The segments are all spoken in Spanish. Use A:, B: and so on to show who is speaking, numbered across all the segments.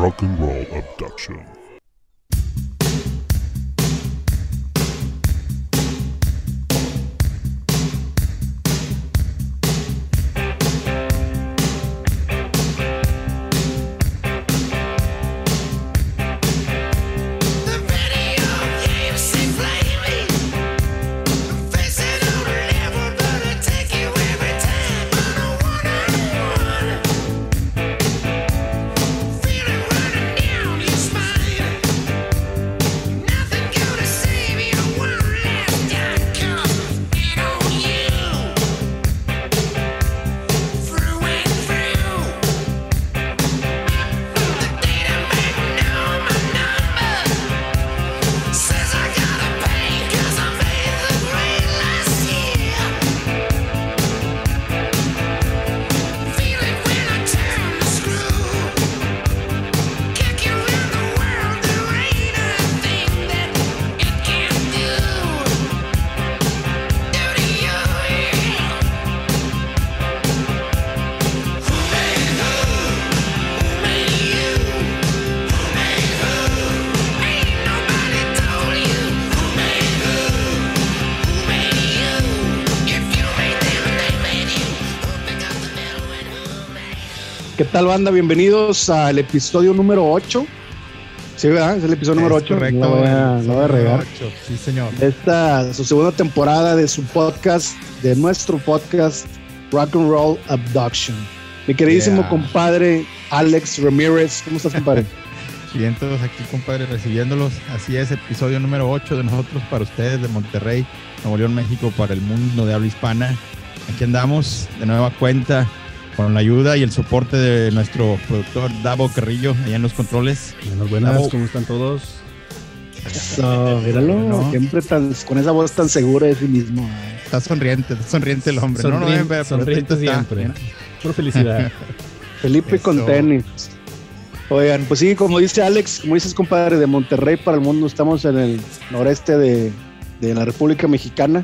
A: Rock and Roll Abduction.
B: Tal, banda? Bienvenidos al episodio número 8. Sí, ¿verdad? Es el episodio número 8.
C: Correcto.
B: No a, no voy a regar.
C: Ocho, Sí, señor.
B: Esta su segunda temporada de su podcast, de nuestro podcast Rock and Roll Abduction. Mi queridísimo
C: Yeah.
B: compadre Alex Ramírez. ¿Cómo estás, compadre?
C: Bien, todos aquí, compadre, recibiéndolos. Así es, episodio número 8 de nosotros para ustedes de Monterrey, Nuevo León, México, para el mundo de habla hispana. Aquí andamos de nueva cuenta con la ayuda y el soporte de nuestro productor Davo Carrillo, allá en los controles.
D: Buenas. ¿cómo están todos?
B: Eso, míralo.
C: No.
B: Siempre tan, con esa voz tan segura de sí mismo. eh.
C: Está sonriente, está sonriente el hombre. no, no, pero
D: sonriente
C: ahorita está,
D: siempre.
C: mira.
D: Por felicidad.
B: Felipe con
C: Eso.
B: tenis. Oigan, pues sí, como dice Alex, como dices, compadre, de Monterrey para el mundo, estamos en el noreste de, de la República Mexicana.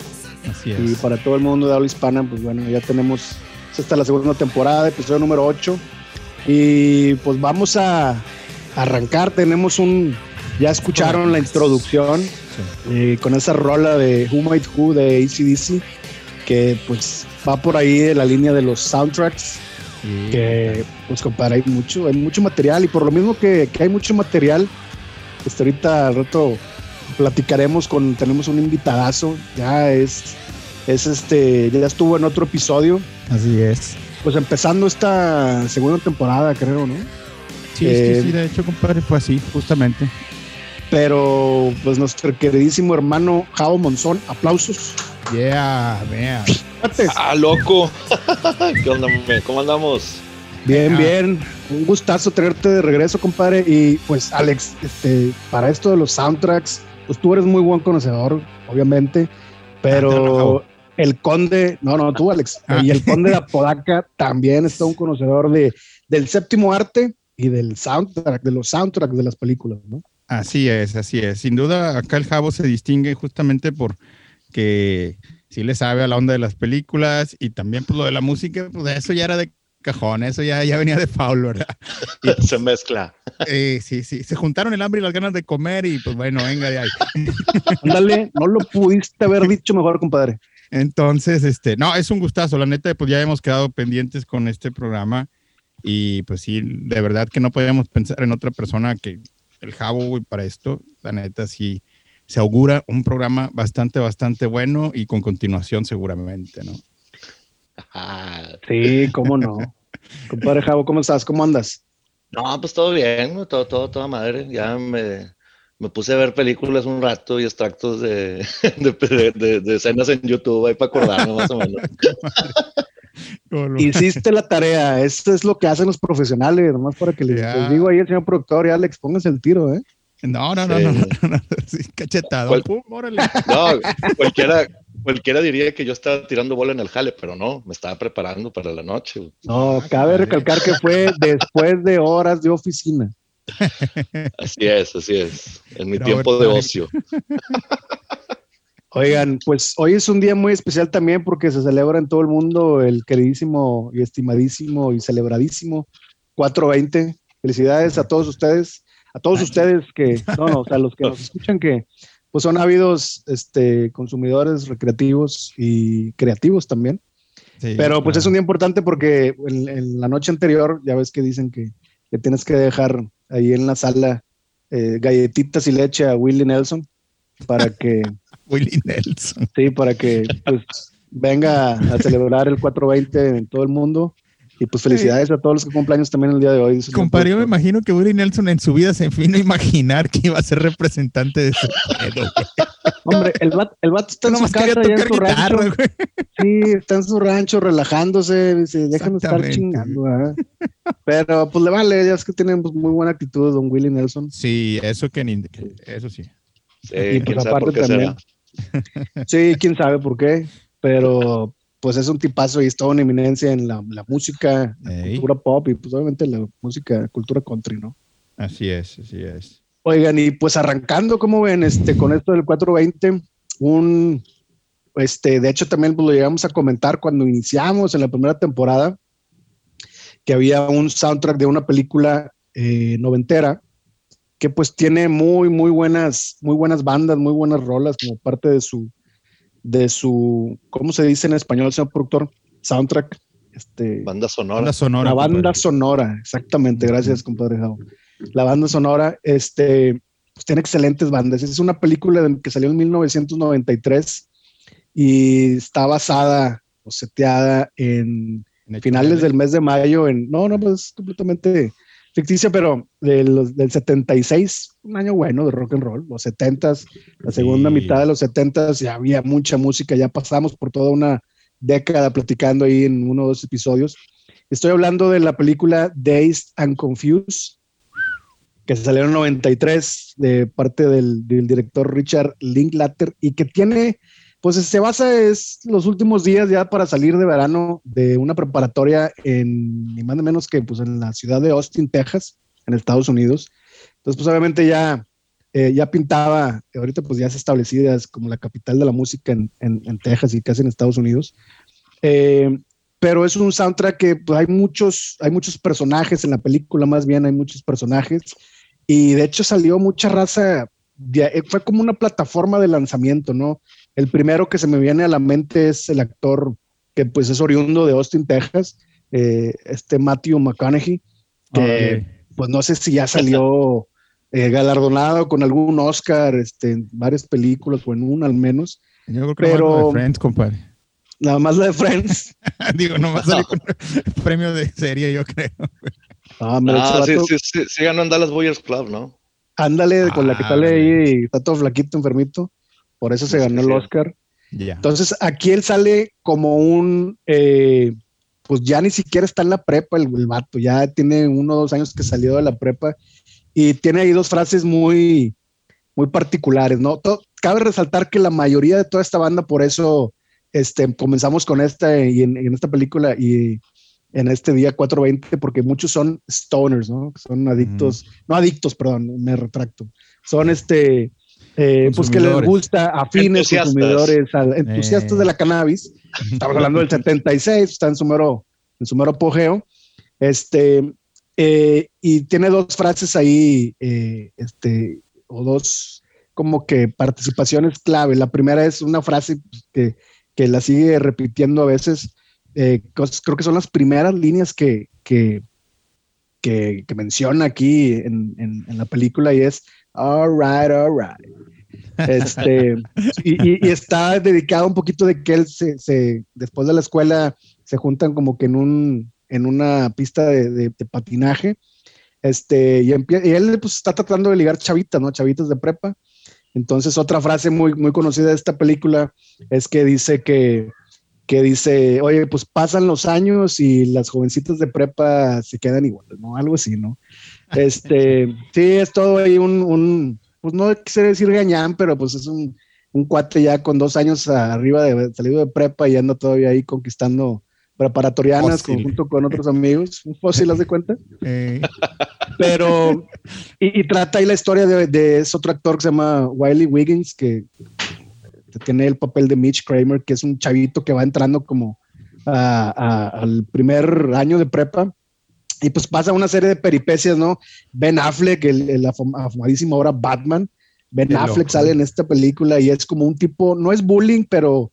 C: Así
B: Y
C: es.
B: para todo el mundo de habla hispana, pues bueno, ya tenemos es la segunda temporada, episodio número 8. Y pues vamos a arrancar. Tenemos un. Ya escucharon la introducción eh, con esa rola de Who Might Who de ACDC, que pues va por ahí de la línea de los soundtracks.
C: Sí.
B: Que pues compadre, hay mucho, hay mucho material. Y por lo mismo que, que hay mucho material, pues ahorita al rato platicaremos con. Tenemos un invitadazo. Ya es. Es este. Ya estuvo en otro episodio
C: Así es.
B: pues empezando esta segunda temporada, creo, ¿no?
C: Sí,
B: Eh,
C: sí, sí, de hecho, compadre, fue así, justamente.
B: Pero pues nuestro queridísimo hermano Jao Monzón, aplausos.
C: Yeah, vea.
B: Fíjate.
E: Ah, loco. ¿Qué onda? ¿Cómo andamos?
B: Bien, bien. Un gustazo tenerte de regreso, compadre. Y pues, Alex, este, para esto de los soundtracks, pues tú eres muy buen conocedor, obviamente. Pero. El conde, no, no, tú, Alex.
C: Ah.
B: Y el conde de Apodaca también está un conocedor de, del séptimo arte y del soundtrack, de los soundtracks de las películas, ¿no?
C: Así es, así es. Sin duda, acá el Jabo se distingue justamente por que sí le sabe a la onda de las películas y también pues lo de la música, pues eso ya era de cajón, eso ya, ya venía de Paul, ¿verdad?
E: Se mezcla.
C: Eh, sí, sí, se juntaron el hambre y las ganas de comer y pues bueno, venga de ahí.
B: Ándale, no lo pudiste haber dicho mejor, compadre.
C: Entonces, este, no, es un gustazo, la neta, pues ya hemos quedado pendientes con este programa y pues sí, de verdad que no podíamos pensar en otra persona que el Jabo, güey, para esto, la neta, sí, se augura un programa bastante, bastante bueno y con continuación seguramente, ¿no?
E: Ah,
B: Sí, cómo no. Compadre Javo, ¿cómo estás? ¿Cómo andas?
E: No, pues todo bien, güey, todo, todo, toda madre. Ya me, me puse a ver películas un rato y extractos de, de, de- de- de escenas en YouTube ahí para acordarme más o menos.
B: Hiciste la tarea, esto es lo que hacen los profesionales, nomás para que les,
C: Ya.
B: les digo ahí al señor productor y Alex, pónganse el tiro, ¿eh?
C: No, no, no,
E: Sí.
C: no, no, no, no, sí, cachetado.
E: ¿Cuál?
C: Pum, órale.
E: No, cualquiera, cualquiera diría que yo estaba tirando bola en el jale, pero no, me estaba preparando para la noche.
B: No, cabe recalcar que fue después de horas de oficina.
E: Así es, así es. En mi
C: Pero
E: tiempo de ocio.
B: Oigan, pues hoy es un día muy especial también porque se celebra en todo el mundo el queridísimo y estimadísimo y celebradísimo 420, Felicidades a todos ustedes, a todos ustedes que, no, no, o sea, los que nos escuchan que pues son ávidos este, consumidores recreativos y creativos también.
C: Sí,
B: Pero pues
C: claro.
B: es un día importante porque en, en la noche anterior ya ves que dicen que, que tienes que dejar ahí en la sala eh, galletitas y leche a Willie Nelson para que,
C: Willie Nelson.
B: sí, para que pues, venga a celebrar el 420 en todo el mundo. Y pues felicidades a todos los que cumpleaños también el día de hoy.
C: Compadre, yo me imagino que Willie Nelson en su vida se vino a imaginar que iba a ser representante de ese pedo.
B: Hombre, el vato, el vato está en su casa, allá en
C: tocar
B: su rancho.
C: guitarra, güey.
B: Sí, está en su rancho relajándose, dice, déjame estar chingando. ¿verdad? Pero pues le vale, ya es que tienen pues, muy buena actitud don Willie Nelson.
C: Sí, eso que ni, que- eso sí.
E: Sí,
B: Y, pues, aparte también.
E: será.
B: Sí, quién sabe por qué, pero pues es un tipazo y es toda una eminencia en la, la música, la
C: Ey.
B: cultura pop y pues obviamente la música, cultura country, ¿no?
C: Así es, así es.
B: Oigan, y pues arrancando, como ven, este, con esto del 420, un, este, de hecho también pues, lo llegamos a comentar cuando iniciamos en la primera temporada, que había un soundtrack de una película eh, noventera, que pues tiene muy, muy buenas, muy buenas bandas, muy buenas rolas como parte de su, de su, ¿cómo se dice en español, señor productor? Soundtrack, este,
E: Banda sonora.
C: Banda sonora.
B: la banda
C: compadre.
B: sonora, exactamente, gracias, compadre Jao. La banda sonora, este, pues tiene excelentes bandas. Es una película que salió en 1993 y está basada o seteada en
C: En
B: finales del mes de mayo. En, no, no, pues completamente ficticia, pero de los- del 76, un año bueno de rock and roll, los 70s, la segunda
C: Sí.
B: mitad de los 70s, ya había mucha música, ya pasamos por toda una década platicando ahí en uno o dos episodios. Estoy hablando de la película Dazed and Confused, que salió en el 93 de parte del, del director Richard Linklater y que tiene, pues se basa es los últimos días ya para salir de verano de una preparatoria en ni más ni menos que pues en la ciudad de Austin, Texas, en Estados Unidos. Entonces, pues obviamente ya, eh, ya pintaba, ahorita pues ya es establecida es como la capital de la música en, en- en Texas y casi en Estados Unidos. Eh, pero es un soundtrack que pues, hay muchos, hay muchos personajes en la película, más bien hay muchos personajes. Y de hecho salió mucha raza, fue como una plataforma de lanzamiento, ¿no? El primero que se me viene a la mente es el actor que pues es oriundo de Austin, Texas, eh, este Matthew McConaughey, que
C: Ok.
B: pues no sé si ya salió eh, galardonado con algún Oscar este, en varias películas o en una al menos,
C: Yo creo que
B: pero-
C: pero... de Friends, compadre.
B: nada más la de Friends.
C: Digo, nomás salió con premio de serie, yo creo.
B: Ah, hombre,
E: Ah, sí, sí, sí, sí ganó en Dallas Boyers Club, ¿no?
B: Ándale, con la que
C: Ah,
B: sale ahí, está todo flaquito, enfermito. Por eso se ganó el Oscar. Entonces, aquí él sale como un, eh, pues ya ni siquiera está en la prepa el, el vato, ya tiene uno o dos años que salió de la prepa y tiene ahí dos frases muy, muy particulares, ¿no? To- cabe resaltar que la mayoría de toda esta banda, por eso este, comenzamos con esta y en, en esta película y en este día 420, porque muchos son stoners, ¿no? Son adictos, no adictos, perdón, me retracto. Son este, eh, pues que les gusta, afines,
E: Entusiastas.
B: consumidores, al- entusiastas
C: Eh.
B: de la cannabis. Estamos hablando del 76, está en su mero, en su mero apogeo. Este, eh, y tiene dos frases ahí, eh, este, o dos como que participaciones clave. La primera es una frase que, que la sigue repitiendo a veces. eh, cos- creo que son las primeras líneas que, que, que, que menciona aquí en, en- en la película y es all right, all right. Este, y, está dedicado un poquito de que él se, se- después de la escuela se juntan como que en un en una pista de, patinaje. Este, y, y él pues está tratando de ligar chavitas, ¿no? Chavitas de prepa. Entonces, otra frase muy, muy conocida de esta película es que dice que, que dice, oye, pues pasan los años y las jovencitas de prepa se quedan iguales, ¿no? Algo así, ¿no? Este, sí, es todo ahí un, un pues no quisiera decir gañán, pero pues es un, un cuate ya con dos años arriba de salido de prepa y anda todavía ahí conquistando preparatorianas junto con otros amigos, un fósil, ¿haz de cuenta?
C: Eh,
B: Pero, y, y trata ahí la historia de, de ese otro actor que se llama Wiley Wiggins, que tiene el papel de Mitch Kramer, que es un chavito que va entrando como a- a- al primer año de prepa y pues pasa una serie de peripecias, ¿no? Ben Affleck, el, el afamadísimo ahora Batman, Ben Affleck sale en esta película y es como un tipo, no es bullying, pero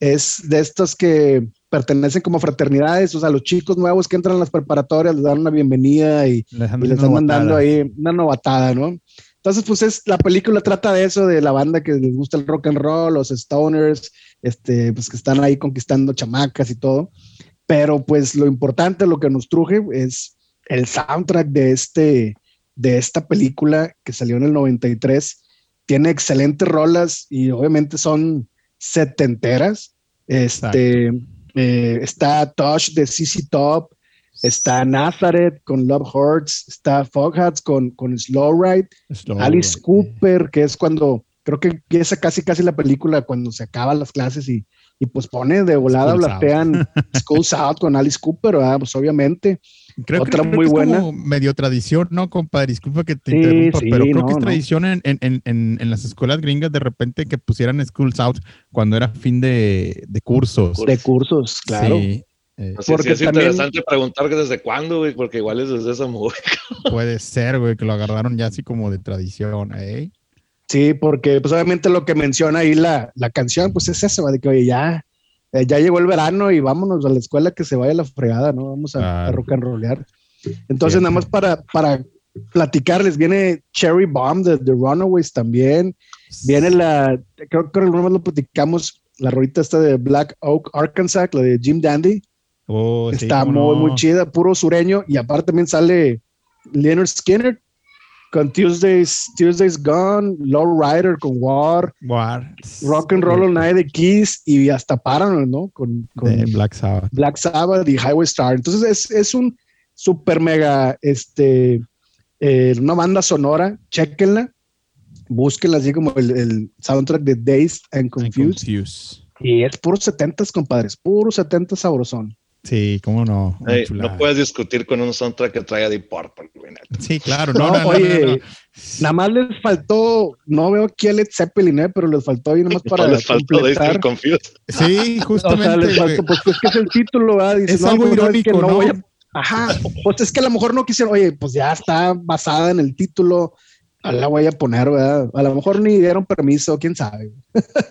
B: es de estos que pertenecen como fraternidades, o sea, los chicos nuevos que entran a las preparatorias les dan una bienvenida y les, están mandando ahí una novatada, ¿no? Entonces, pues es, la película trata de eso, de la banda que les gusta el rock and roll, los stoners, este, pues que están ahí conquistando chamacas y todo. Pero pues lo importante, lo que nos truje es el soundtrack de, este, de esta película que salió en el 93. Tiene excelentes rolas y obviamente son setenteras. Este, eh, está Tosh de CC Top, está Nazareth con Love Hurts, está Foghats con, con Slow Ride, Alice Cooper, que es cuando creo que empieza casi casi la película cuando se acaban las clases y, y pues pone de volada, blastean Schools Out con Alice Cooper, pues obviamente.
C: Creo, Otra muy buena. Como medio tradición, ¿no, compadre? Disculpa que te interrumpa, pero creo que es tradición en, en, en, en, las escuelas gringas de repente que pusieran Schools Out cuando era fin de, de cursos.
B: De cursos, claro. Sí.
E: Eh, porque es interesante preguntar que desde cuándo, güey, porque igual es desde esa música.
C: Puede ser, güey, que lo agarraron ya así como de tradición, ¿eh?
B: Sí, porque pues obviamente lo que menciona ahí la, la canción, pues es eso, de que oye, ya, eh, ya llegó el verano y vámonos a la escuela que se vaya la fregada, ¿no? Vamos a, rock and rollear. Entonces, nada más para, para platicarles, viene Cherry Bomb de The Runaways también, viene la, creo que más lo platicamos, la rolita esta de Black Oak, Arkansas, la de Jim Dandy. Oh, Está muy, muy chida, puro sureño, y aparte también sale Leonard Skinner, con Tuesdays, Tuesdays Gone, Low Rider con War,
C: War,
B: Rock and Roll All Night de Kiss y hasta Paranoid, ¿no? Con,
C: Black Sabbath.
B: Black Sabbath y Highway Star. Entonces es, es un super mega, este, eh, una banda sonora, chequenla, búsquenla así como el, el soundtrack de Dazed and Confused. Y es puro 70s, compadres, puro 70s sabrosón.
C: Sí, cómo no.
E: no puedes discutir con un soundtrack que traiga Deep Purple,
C: Sí, claro. No,
B: oye, nada más les faltó, no veo aquí a Led Zeppelin, ¿eh? pero les faltó ahí nomás para les faltó completar.
C: Sí, justamente.
B: les faltó, pues es que es el título, ¿verdad?
C: es algo pues, irónico, ¿no? Voy a...
B: Ajá, pues es que a lo mejor no quisieron, oye, pues ya está basada en el título, la voy a poner, ¿verdad? A lo mejor ni dieron permiso, quién sabe.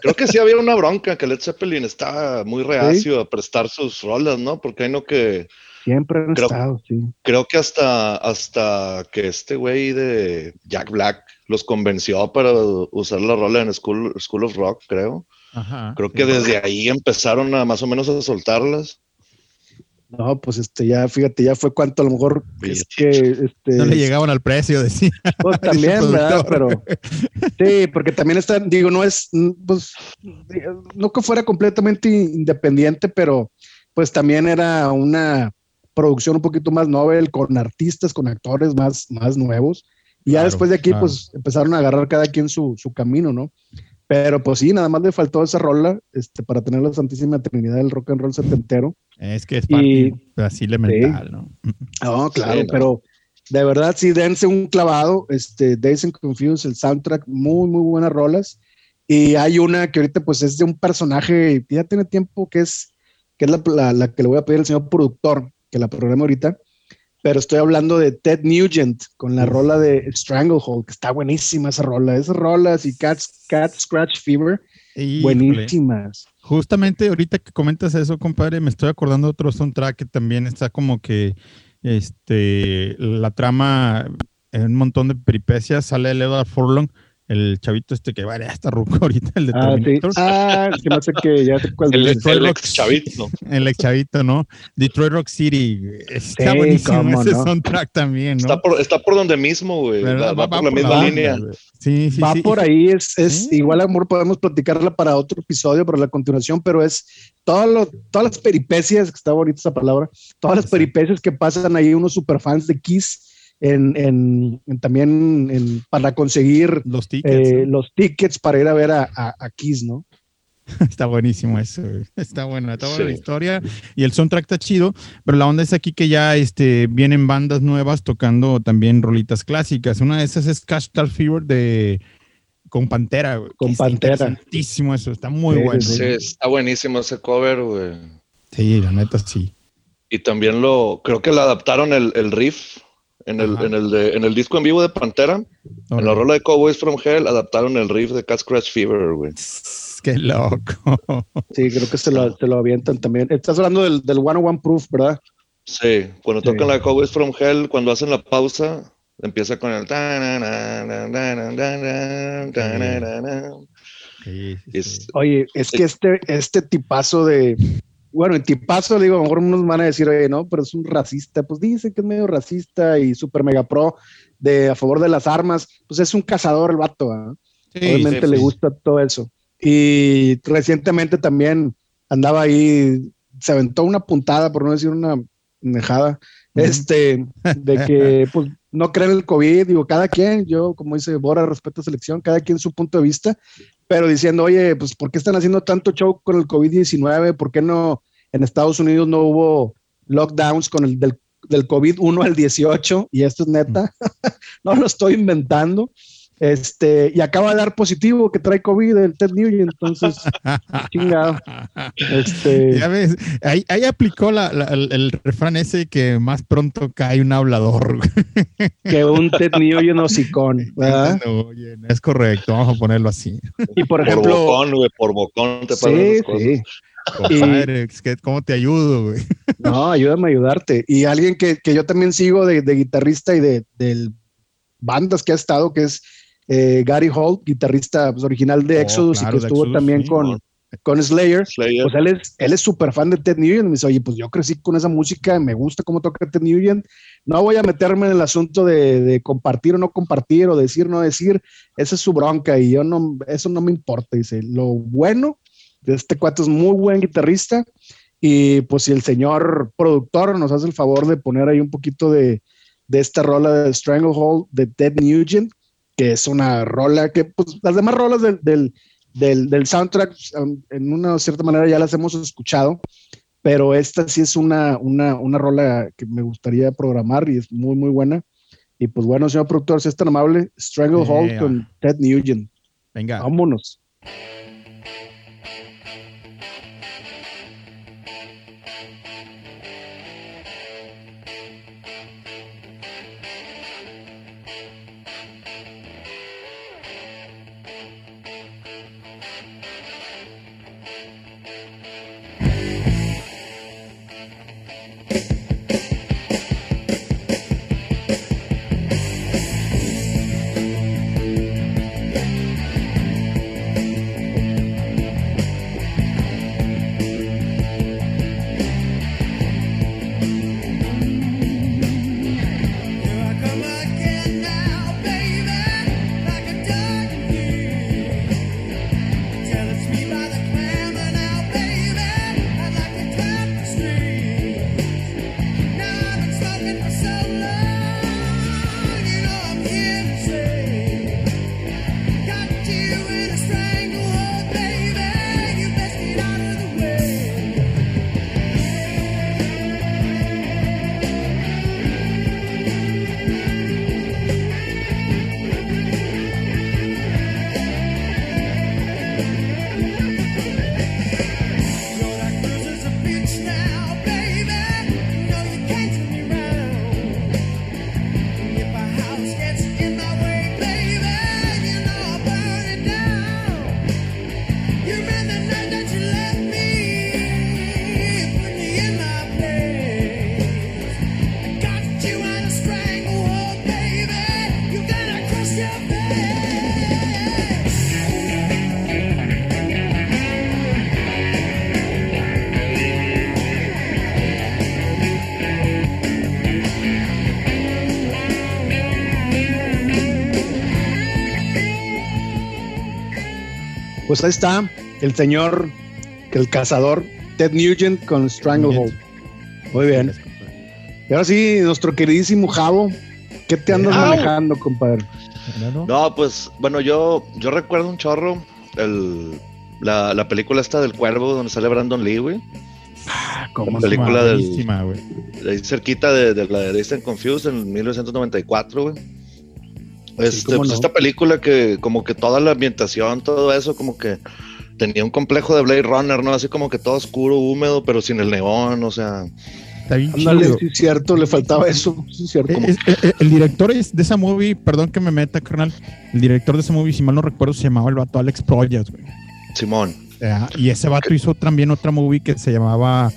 E: Creo que sí había una bronca, que Led Zeppelin estaba muy reacio a prestar sus rolas, ¿no? Porque hay no que...
B: Siempre han estado, sí.
E: Creo que hasta, hasta que este güey de Jack Black los convenció para usar la rola en School, School of Rock, creo. Ajá, creo que desde ahí empezaron a más o menos a soltarlas.
B: No, pues este, ya fíjate, ya fue cuanto a lo mejor es que este,
C: no le llegaban al precio, decía.
B: Pues también, ¿verdad? Pero sí, porque también está, digo, no es, pues, no que fuera completamente independiente, pero pues también era una producción un poquito más novel, con artistas, con actores más, más nuevos. Y ya después de aquí, pues empezaron a agarrar cada quien su, su camino, ¿no? Pero pues sí, nada más le faltó esa rola este, para tener la Santísima Trinidad del rock and roll setentero.
C: Es que es parte así elemental, ¿no?
B: No, claro, pero de verdad sí, dense un clavado. Este, Days and Confused, el soundtrack, muy, muy buenas rolas. Y hay una que ahorita pues es de un personaje, ya tiene tiempo que es, que es la, la que le voy a pedir al señor productor, que la programa ahorita pero estoy hablando de Ted Nugent con la rola de Stranglehold, que está buenísima esa rola. Esas rolas y Cat, Cat Scratch Fever, buenísimas.
C: Justamente ahorita que comentas eso, compadre, me estoy acordando de otro soundtrack que también está como que este la trama en un montón de peripecias. Sale Edward Furlong el chavito este que vale hasta ruco ahorita, el de
B: ah,
C: Terminator.
B: Sí. Ah, que no sé qué, ya sé
E: cuál el, el, el ex chavito.
C: El ex chavito, ¿no? Detroit Rock City. Está buenísimo ese soundtrack también, ¿no?
E: Está por, está por donde mismo, güey. Va, va, por la misma línea.
B: Sí, sí, va por ahí, es, es igual, amor, podemos platicarla para otro episodio, para la continuación, pero es todo lo, todas las peripecias, que está bonita esa palabra, todas las peripecias que pasan ahí unos superfans de Kiss en, también para conseguir
C: los tickets,
B: eh, los tickets para ir a ver a, a, Kiss, ¿no?
C: Está buenísimo eso, está buena, está buena la historia y el soundtrack está chido, pero la onda es aquí que ya este, vienen bandas nuevas tocando también rolitas clásicas. Una de esas es Cash Fever de con Pantera,
B: Con Pantera.
C: eso, está muy bueno.
E: Sí, está buenísimo ese cover, güey.
C: Sí, la neta sí.
E: Y también lo, creo que le adaptaron el, el riff en el, en el, de, en, el disco en vivo de Pantera. En la rola de Cowboys from Hell adaptaron el riff de Cat Crash Fever, güey.
C: Qué loco.
B: Sí, creo que se lo, se lo avientan también. Estás hablando del, del One One Proof, ¿verdad?
E: Sí, cuando tocan la Cowboys from Hell, cuando hacen la pausa, empieza con el.
B: Oye, es que este, este tipazo de. Bueno, el tipazo, digo, a lo mejor unos van a decir, oye, no, pero es un racista. Pues dice que es medio racista y super mega pro de a favor de las armas. Pues es un cazador el vato, Obviamente le gusta todo eso. Y recientemente también andaba ahí, se aventó una puntada, por no decir una mejada, este, de que pues no creen el COVID, digo, cada quien, yo como dice Bora, respeto a selección, cada quien su punto de vista, pero diciendo, oye, pues ¿por qué están haciendo tanto show con el COVID-19? ¿Por qué no en Estados Unidos no hubo lockdowns con el del, del COVID 1 al 18? Y esto es neta, no lo estoy inventando. Este, y acaba de dar positivo que trae COVID el Ted Nugent, entonces, chingado. Este,
C: ya ves, ahí, ahí aplicó la, el, refrán ese que más pronto cae un hablador.
B: que un Ted Nugent hocicón, ¿verdad?
C: es correcto, vamos a ponerlo así.
B: Y por ejemplo.
E: Por bocón, güey, por bocón te
B: sí, sí.
C: Compadre, ¿cómo te ayudo, güey?
B: No, ayúdame a ayudarte. Y alguien que, que yo también sigo de, de guitarrista y de, de bandas que ha estado, que es eh, Gary Holt, guitarrista pues, original de oh, Exodus y que estuvo también con, con Slayer, pues él es él es súper fan de Ted Nugent. Me dice, oye, pues yo crecí con esa música, me gusta cómo toca Ted Nugent. No voy a meterme en el asunto de, compartir o no compartir o decir o no decir. Esa es su bronca y yo no, eso no me importa. Dice, lo bueno de este cuate es muy buen guitarrista y pues si el señor productor nos hace el favor de poner ahí un poquito de, de esta rola de Stranglehold de Ted Nugent, que es una rola que, pues, las demás rolas del, del, del, del soundtrack, um, en una cierta manera ya las hemos escuchado, pero esta sí es una, una, una rola que me gustaría programar y es muy, muy buena. Y pues bueno, señor productor, si es tan amable, Stranglehold con Ted Nugent.
C: Venga.
B: Vámonos. Pues ahí está el señor, el cazador, Ted Nugent con Stranglehold. Muy bien. Y ahora sí, nuestro queridísimo Javo, ¿qué te andas manejando, compadre?
E: No, pues, bueno, yo, yo recuerdo un chorro el, la, película esta del cuervo donde sale Brandon Lee, güey.
C: Ah, como
E: la película del, de ahí cerquita de, la de Distant Confused en 1994, güey. Este, pues, Esta película que como que toda la ambientación, todo eso, como que tenía un complejo de Blade Runner, ¿no? Así como que todo oscuro, húmedo, pero sin el neón, o sea,
C: Está bien
B: chido. Sí, cierto, le faltaba eso. Sí, cierto.
C: el director es de esa movie, perdón que me meta, carnal. El director de esa movie, si mal no recuerdo, se llamaba el vato Alex Proyas, güey.
E: Simón.
C: y ese vato hizo también otra movie que se llamaba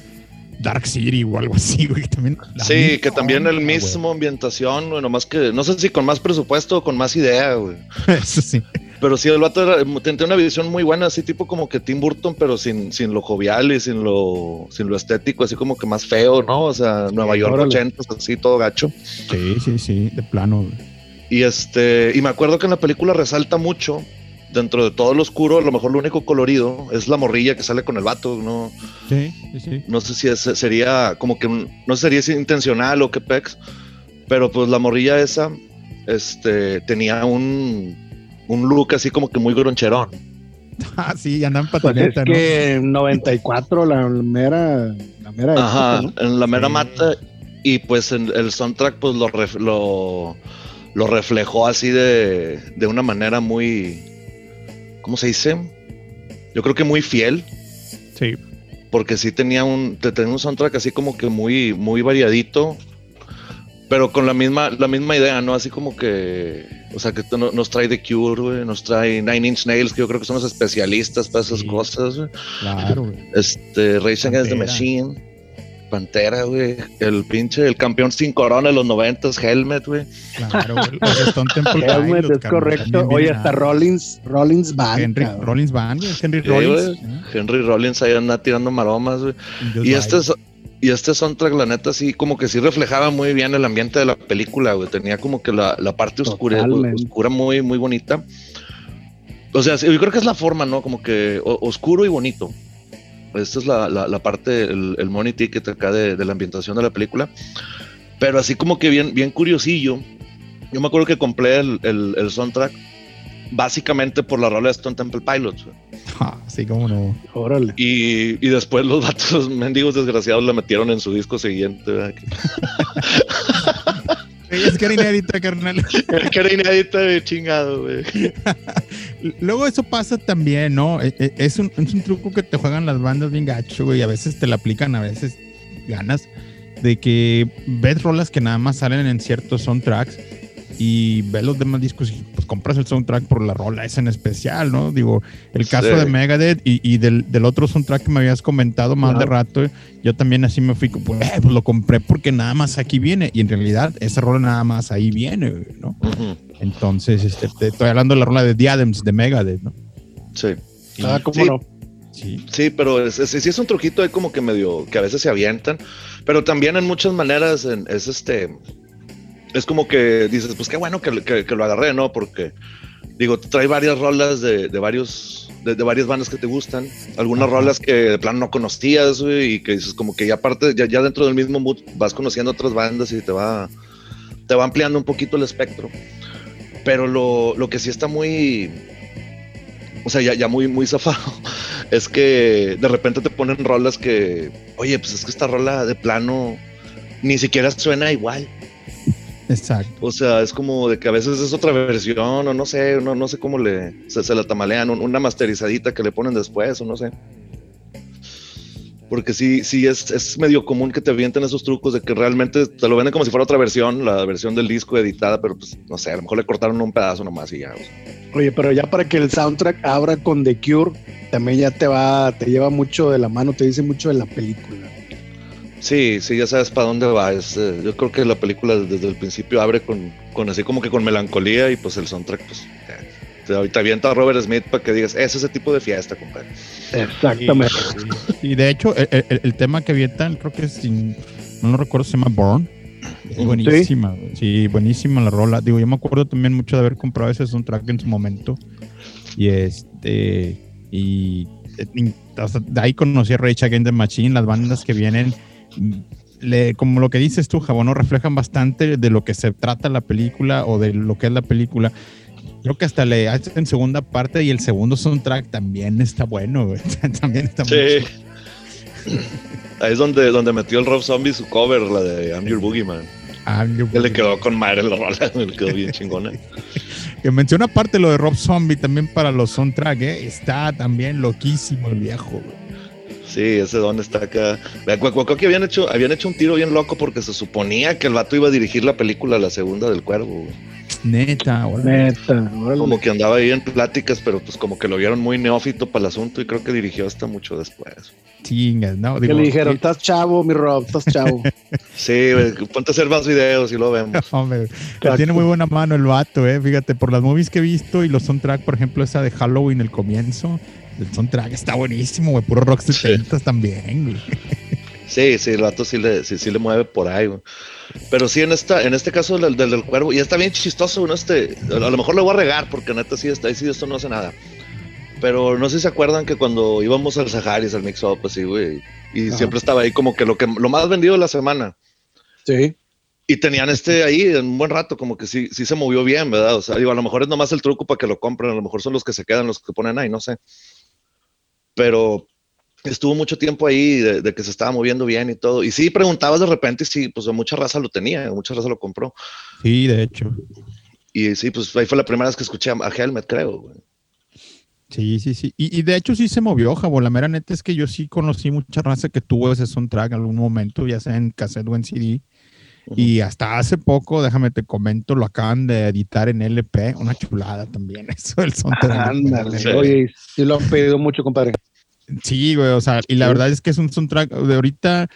C: Dark City o algo así, güey. También,
E: sí, que también el mismo ambientación, bueno, más que, no sé si con más presupuesto o con más idea, güey.
C: Eso sí.
E: Pero sí, el vato era, tenía una visión muy buena, así tipo como que Tim Burton, pero sin, sin lo jovial y sin lo, sin lo estético, así como que más feo, ¿no? O sea, Nueva York 80, así todo gacho.
C: Sí, sí, sí, de plano.
E: Y este, y me acuerdo que en la película resalta mucho dentro de todo lo oscuro, a lo mejor lo único colorido es la morrilla que sale con el vato, ¿no?
C: Sí, sí, sí.
E: No sé si sería como que, no sé si sería intencional o qué pex, pero pues la morrilla esa, este, tenía un, un look así como que muy groncherón.
C: Ah, sí, andan
B: pues patineta, es que en 94 la mera, la mera
E: Ajá, en la mera mata y pues en el soundtrack pues lo, lo, lo reflejó así de, de una manera muy, ¿cómo se dice? Yo creo que muy fiel.
C: Sí.
E: Porque sí tenía un, tenía un soundtrack así como que muy, muy variadito, pero con la misma, la misma idea, ¿no? Así como que, o sea, que nos trae The Cure, güey, nos trae Nine Inch Nails, que yo creo que son los especialistas para esas cosas, güey.
C: Claro, güey.
E: Este, Rage Against the Machine. Pantera, güey. El pinche, el campeón sin corona de los noventas, Helmet, güey.
C: Claro, güey. Helmet
B: es correcto. Oye, hasta Rollins, Rollins Band.
C: Henry, Rollins Band, güey. Henry Rollins.
E: Henry Rollins ahí anda tirando maromas, güey. Y este es, y este soundtrack, la neta, sí, como que sí reflejaba muy bien el ambiente de la película, güey. Tenía como que la, la parte oscura, oscura muy, muy bonita. O sea, yo creo que es la forma, ¿no? Como que oscuro y bonito. Esta es la, la, parte, el, el, money ticket acá de, de, la ambientación de la película. Pero así como que bien, bien curiosillo. Yo me acuerdo que compré el, el, el soundtrack básicamente por la rola de Stone Temple Pilots.
C: Ah, sí, como no.
B: Órale.
E: Y, y, después los vatos mendigos desgraciados la metieron en su disco siguiente.
C: es que era inédita, carnal.
E: que era inédita de chingado, güey.
C: Luego eso pasa también, ¿no? E, e, es un, es un truco que te juegan las bandas bien gacho, güey. A veces te la aplican, a veces ganas. De que ves rolas que nada más salen en ciertos soundtracks y ves los demás discos y pues compras el soundtrack por la rola esa en especial, ¿no? Digo, el caso de Megadeth y, y del, del, otro soundtrack que me habías comentado más de rato, yo también así me fui, pues, eh, pues, lo compré porque nada más aquí viene y en realidad esa rola nada más ahí viene, ¿no? Entonces, este, estoy hablando de la rola de Diadems de Megadeth, ¿no?
E: Sí.
B: ah, ¿cómo no?
E: Sí. sí, pero es, es, es, un truquito ahí como que medio, que a veces se avientan, pero también en muchas maneras es este, es como que dices, pues qué bueno que, lo agarré, ¿no? Porque, digo, trae varias rolas de, varios, de, varias bandas que te gustan, algunas rolas que de plano no conocías, güey, y que dices como que ya aparte, ya, ya dentro del mismo mood vas conociendo otras bandas y te va, te va ampliando un poquito el espectro. Pero lo, lo que sí está muy, o sea, ya, ya muy, muy zafado, es que de repente te ponen rolas que, oye, pues es que esta rola de plano ni siquiera suena igual.
C: Exacto.
E: O sea, es como de que a veces es otra versión, o no sé, no, no sé cómo le se, la tamalean, una masterizadita que le ponen después, o no sé. Porque sí, sí es, es medio común que te avienten esos trucos de que realmente te lo venden como si fuera otra versión, la versión del disco editada, pero pues no sé, a lo mejor le cortaron un pedazo nomás y ya.
B: Oye, pero ya para que el soundtrack abra con The Cure, también ya te va, te lleva mucho de la mano, te dice mucho de la película.
E: Sí, sí, ya sabes para dónde va. Eh, yo creo que la película desde el principio abre con, con así como que con melancolía y pues el soundtrack, pues te, ahorita avienta a Robert Smith para que digas, es ese tipo de fiesta, compadre.
B: Exactamente.
C: Y, de hecho, el, tema que avientan, creo que es, no lo recuerdo, se llama Born. buenísima, ¿Sí? buenísima la rola. Digo, yo me acuerdo también mucho de haber comprado ese soundtrack en su momento. Y este, y, de ahí conocí a Rage Against the Machine, las bandas que vienen le, como lo que dices tú, Jabón, reflejan bastante de lo que se trata la película o de lo que es la película. Creo que hasta le hacen segunda parte y el segundo soundtrack también está bueno, también está sí.
E: Ahí es donde, donde metió el Rob Zombie su cover, la de I'm Your Boogeyman. Que le quedó con madre la rola, le quedó bien chingona.
C: que menciona aparte lo de Rob Zombie también para los soundtracks, ¿eh? está también loquísimo el viejo.
E: Sí, ese don está acá. Creo que habían hecho, habían hecho un tiro bien loco porque se suponía que el vato iba a dirigir la película, la segunda del cuervo.
C: Neta,
B: Neta,
E: Como que andaba ahí en pláticas, pero pues como que lo vieron muy neófito para el asunto y creo que dirigió hasta mucho después.
C: Chingas, no.
B: le dijeron, estás chavo, mi Rob, estás chavo.
E: sí, ponte a hacer más videos y lo vemos.
C: Hombre, tiene muy buena mano el vato, eh. Fíjate, por las movies que he visto y los soundtrack, por ejemplo, esa de Halloween, el comienzo, el soundtrack está buenísimo, güey. Puro rock 70 también, güey.
E: Sí, sí, el vato sí le, sí, le mueve por ahí, güey. Pero sí, en esta, en este caso del, del, cuervo, y está bien chistoso, ¿no? Este, a lo mejor le voy a regar, porque neta sí está ahí, sí, esto no hace nada. Pero no sé si se acuerdan que cuando íbamos al Saharis, al Mix Up, así, güey, y siempre estaba ahí como que lo que lo más vendido de la semana.
B: Sí.
E: Y tenían este ahí en un buen rato, como que sí, sí se movió bien, ¿verdad? O sea, digo, a lo mejor es nomás el truco para que lo compren, a lo mejor son los que se quedan, los que ponen ahí, no sé. Pero estuvo mucho tiempo ahí de, que se estaba moviendo bien y todo. Y sí, preguntabas de repente, sí, pues mucha raza lo tenía, mucha raza lo compró.
C: Sí, de hecho.
E: Y sí, pues ahí fue la primera vez que escuché a, Helmet, creo.
C: Sí, sí, sí. Y, de hecho sí se movió, Jabo. La mera neta es que yo sí conocí mucha raza que tuvo ese soundtrack en algún momento, ya sea en cassette o en CD. Y hasta hace poco, déjame te comento, lo acaban de editar en LP, una chulada también, eso el soundtrack.
B: Oye, sí lo han pedido mucho, compadre.
C: Sí, güey, o sea, y la verdad es que es un soundtrack de ahorita,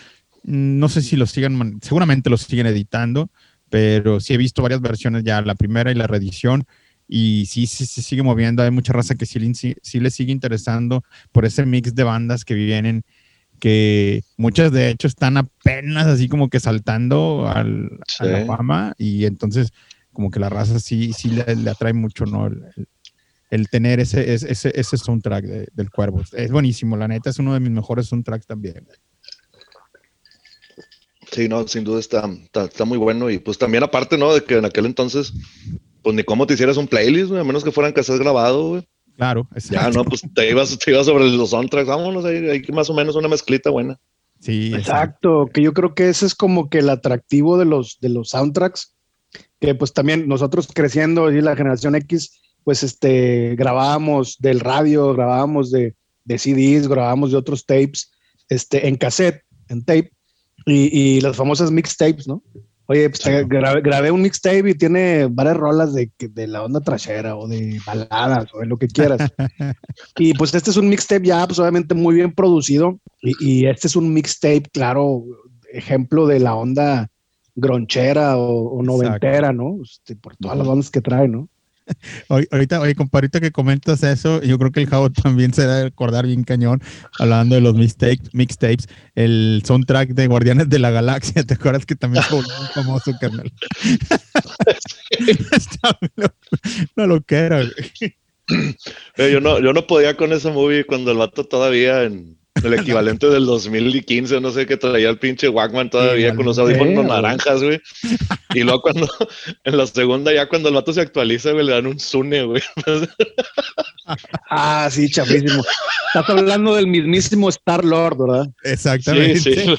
C: mm, no sé si lo sigan, seguramente lo siguen editando, pero sí he visto varias versiones ya, la primera y la reedición, y sí, sí se sigue moviendo, hay mucha raza que sí, sí, le sigue interesando por ese mix de bandas que vienen, que muchas de hecho están apenas así como que saltando al, a la fama, y entonces como que la raza sí, sí le, atrae mucho, ¿no? El, el tener ese, ese, ese soundtrack del cuervo. Es buenísimo, la neta, es uno de mis mejores soundtracks también.
E: Sí, no, sin duda está, está, muy bueno. Y pues también aparte, ¿no? De que en aquel entonces, pues ni cómo te hicieras un playlist, a menos que fueran cassettes grabado, güey.
C: Claro,
E: Ya, no, pues te ibas, te ibas sobre los soundtracks, vámonos, hay, hay más o menos una mezclita buena.
C: Sí,
B: exacto, que yo creo que ese es como que el atractivo de los, de los soundtracks, que pues también nosotros creciendo y la generación X, pues este, grabábamos del radio, grabábamos de, de CDs, grabábamos de otros tapes, este, en cassette, en tape, y, y las famosas mixtapes, ¿no? Oye, pues grabé, un mixtape y tiene varias rolas de, de, la onda trashera o de baladas o de lo que quieras. y pues este es un mixtape ya, pues obviamente muy bien producido. Y, y este es un mixtape, claro, ejemplo de la onda gronchera o, noventera, ¿no? Este, por todas las ondas que trae, ¿no?
C: ahorita, oye, compadrito, que comentas eso, yo creo que el Javo también se debe recordar bien cañón, hablando de los mixtapes, mixtapes, el soundtrack de Guardianes de la Galaxia, ¿te acuerdas que también fue muy famoso, carnal? Está una loquera,
E: Yo no, yo no podía con ese movie cuando el vato todavía en el equivalente del 2015, no sé qué traía el pinche Walkman todavía con los audífonos naranjas, güey. Y luego cuando, en la segunda, ya cuando el vato se actualiza, güey, le dan un Zune, güey.
B: Ah, sí, chafísimo. Estás hablando del mismísimo Star Lord, ¿verdad?
C: Exactamente. Sí, sí.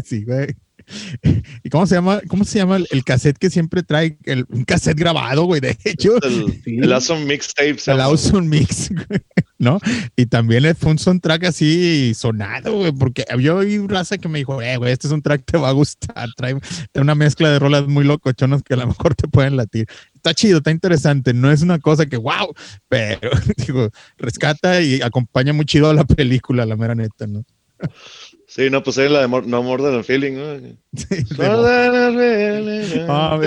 C: sí güey. ¿Y cómo se llama, cómo se llama el, cassette que siempre trae? El, un cassette grabado, güey, de hecho.
E: El, Awesome Mixtape.
C: El Awesome Mix, ¿no? Y también fue un soundtrack así sonado, güey, porque había un raza que me dijo, eh, güey, este es un track te va a gustar. Trae, una mezcla de rolas muy locochonas que a lo mejor te pueden latir. Está chido, está interesante. No es una cosa que, wow, pero, digo, rescata y acompaña muy chido a la película, la mera neta, ¿no?
E: Sí, no, pues es la de No More Than a Feeling, ¿no? Sí, ah,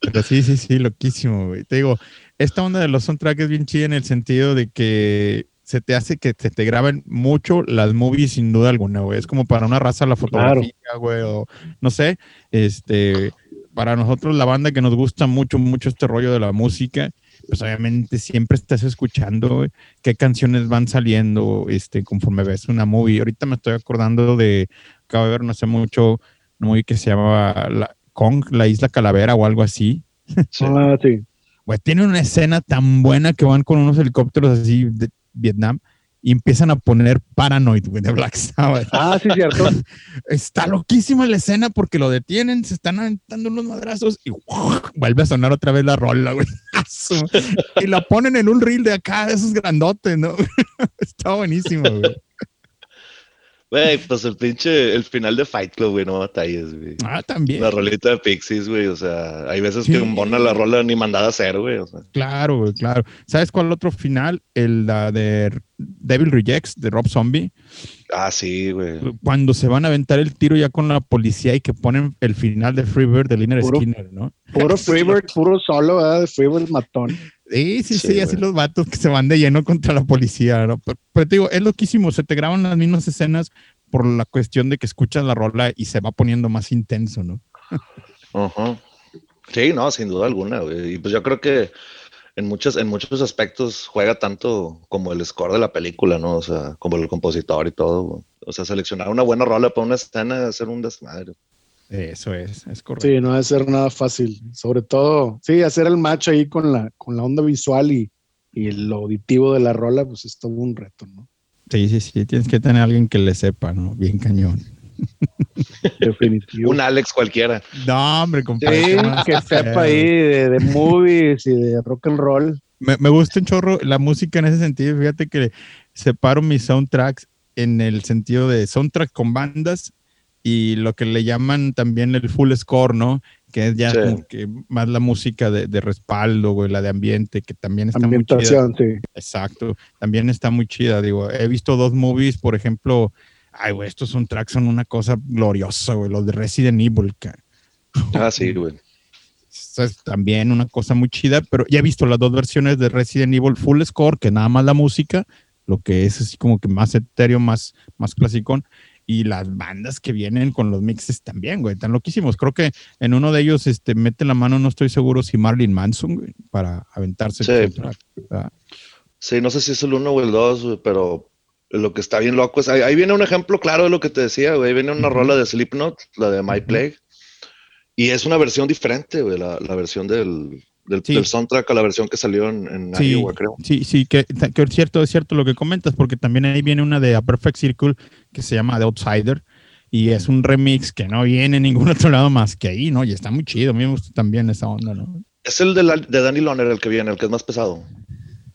C: Pero sí, sí, sí, loquísimo, güey. Te digo, esta onda de los soundtracks es bien chida en el sentido de que se te hace que se te graben mucho las movies sin duda alguna, güey. Es como para una raza la fotografía, güey, o no sé, este, para nosotros la banda que nos gusta mucho, mucho este rollo de la música, pues obviamente siempre estás escuchando qué canciones van saliendo este, conforme ves una movie. Ahorita me estoy acordando de, acabo de ver no sé mucho, una movie que se llama la, Kong, la Isla Calavera o algo así.
B: Ah, sí.
C: tiene una escena tan buena que van con unos helicópteros así de Vietnam y empiezan a poner Paranoid, güey, de Black Sabbath.
B: Ah, sí, cierto.
C: Está loquísima la escena porque lo detienen, se están aventando unos madrazos y vuelve a sonar otra vez la rola, güey. y la ponen en un reel de acá, de esos grandotes, ¿no? Está buenísimo, güey.
E: Güey, pues el pinche, el final de Fight Club, güey, no batalles, güey.
C: Ah, también.
E: La rolita de Pixies, güey, o sea, hay veces que un Bona la rola ni mandada a hacer, güey. O sea.
C: Claro, güey, claro. ¿Sabes cuál otro final? El la de Devil Rejects de Rob Zombie.
E: Ah, sí, güey.
C: Cuando se van a aventar el tiro ya con la policía y que ponen el final de Freebird de Liner Skinner, ¿no?
B: Puro Freebird, puro solo, ¿verdad? De Freebird matón.
C: Sí, sí, sí, así los vatos que se van de lleno contra la policía, ¿no? Pero, te digo, es loquísimo, se te graban las mismas escenas por la cuestión de que escuchas la rola y se va poniendo más intenso, ¿no?
E: Ajá. Sí, no, sin duda alguna, güey. Y pues yo creo que en muchos, en muchos aspectos juega tanto como el score de la película, ¿no? O sea, como el compositor y todo. O sea, seleccionar una buena rola para una escena, hacer un desmadre.
C: Eso es, es correcto.
B: Sí, no debe ser nada fácil. Sobre todo, sí, hacer el match ahí con la, con la onda visual y, y lo auditivo de la rola, pues es todo un reto, ¿no?
C: Sí, sí, sí, tienes que tener a alguien que le sepa, ¿no? Bien cañón.
B: Definitivo.
E: Un Alex cualquiera.
C: No, hombre, compadre.
B: Sí, que sepa ahí de, de, movies y de rock and roll.
C: Me, me, gusta un chorro la música en ese sentido. Fíjate que separo mis soundtracks en el sentido de soundtrack con bandas y lo que le llaman también el full score, ¿no? Que es ya como que más la música de, de, respaldo, güey, la de ambiente, que también está muy chida.
B: Sí.
C: Exacto, también está muy chida. Digo, he visto dos movies, por ejemplo, ay, güey, estos son tracks, son una cosa gloriosa, güey, los de Resident Evil. Que...
E: Ah, sí, güey.
C: Es también una cosa muy chida, pero ya he visto las dos versiones de Resident Evil Full Score, que nada más la música, lo que es así como que más etéreo, más, más clasicón y las bandas que vienen con los mixes también, güey, están loquísimos. Creo que en uno de ellos este, mete la mano, no estoy seguro si Marlin Manson, güey, para aventarse.
E: Sí. sí, no sé si es el uno o el dos, pero lo que está bien loco es, ahí, ahí, viene un ejemplo claro de lo que te decía, güey, ahí viene una uh -huh. rola de Slipknot, la de My Plague, y es una versión diferente, güey, la, la versión del, del, sí. del, soundtrack a la versión que salió en, en
C: sí,
E: Iowa, creo.
C: Sí, sí, que, que, es cierto, es cierto lo que comentas, porque también ahí viene una de A Perfect Circle que se llama The Outsider, y es un remix que no viene en ningún otro lado más que ahí, ¿no? Y está muy chido, a mí me gusta también esa onda, ¿no?
E: Es el de, la, de Danny Loner el que viene, el que es más pesado.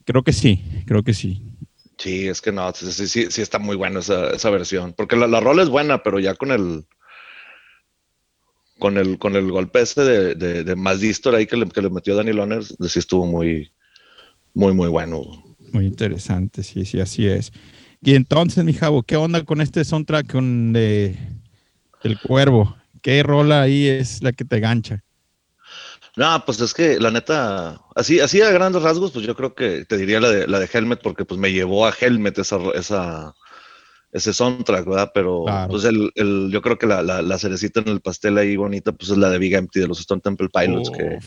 C: Creo que sí, creo que sí.
E: Sí, es que no, sí, sí, sí está muy buena esa, esa versión, porque la, la rola es buena, pero ya con el con el, con el golpe este de, de, de más distor ahí que le, que le metió Danny Loner, sí estuvo muy, muy, muy bueno.
C: Muy interesante, sí, sí, así es. Y entonces, mi Javo, ¿qué onda con este soundtrack con de, El Cuervo? ¿Qué rola ahí es la que te gancha?
E: No, pues es que la neta, así, así a grandes rasgos, pues yo creo que te diría la de, la de Helmet, porque pues me llevó a Helmet esa, esa, ese soundtrack, ¿verdad? Pero claro. pues el, el, yo creo que la, la, la, cerecita en el pastel ahí bonita, pues es la de Big Empty de los Stone Temple Pilots, oh. que,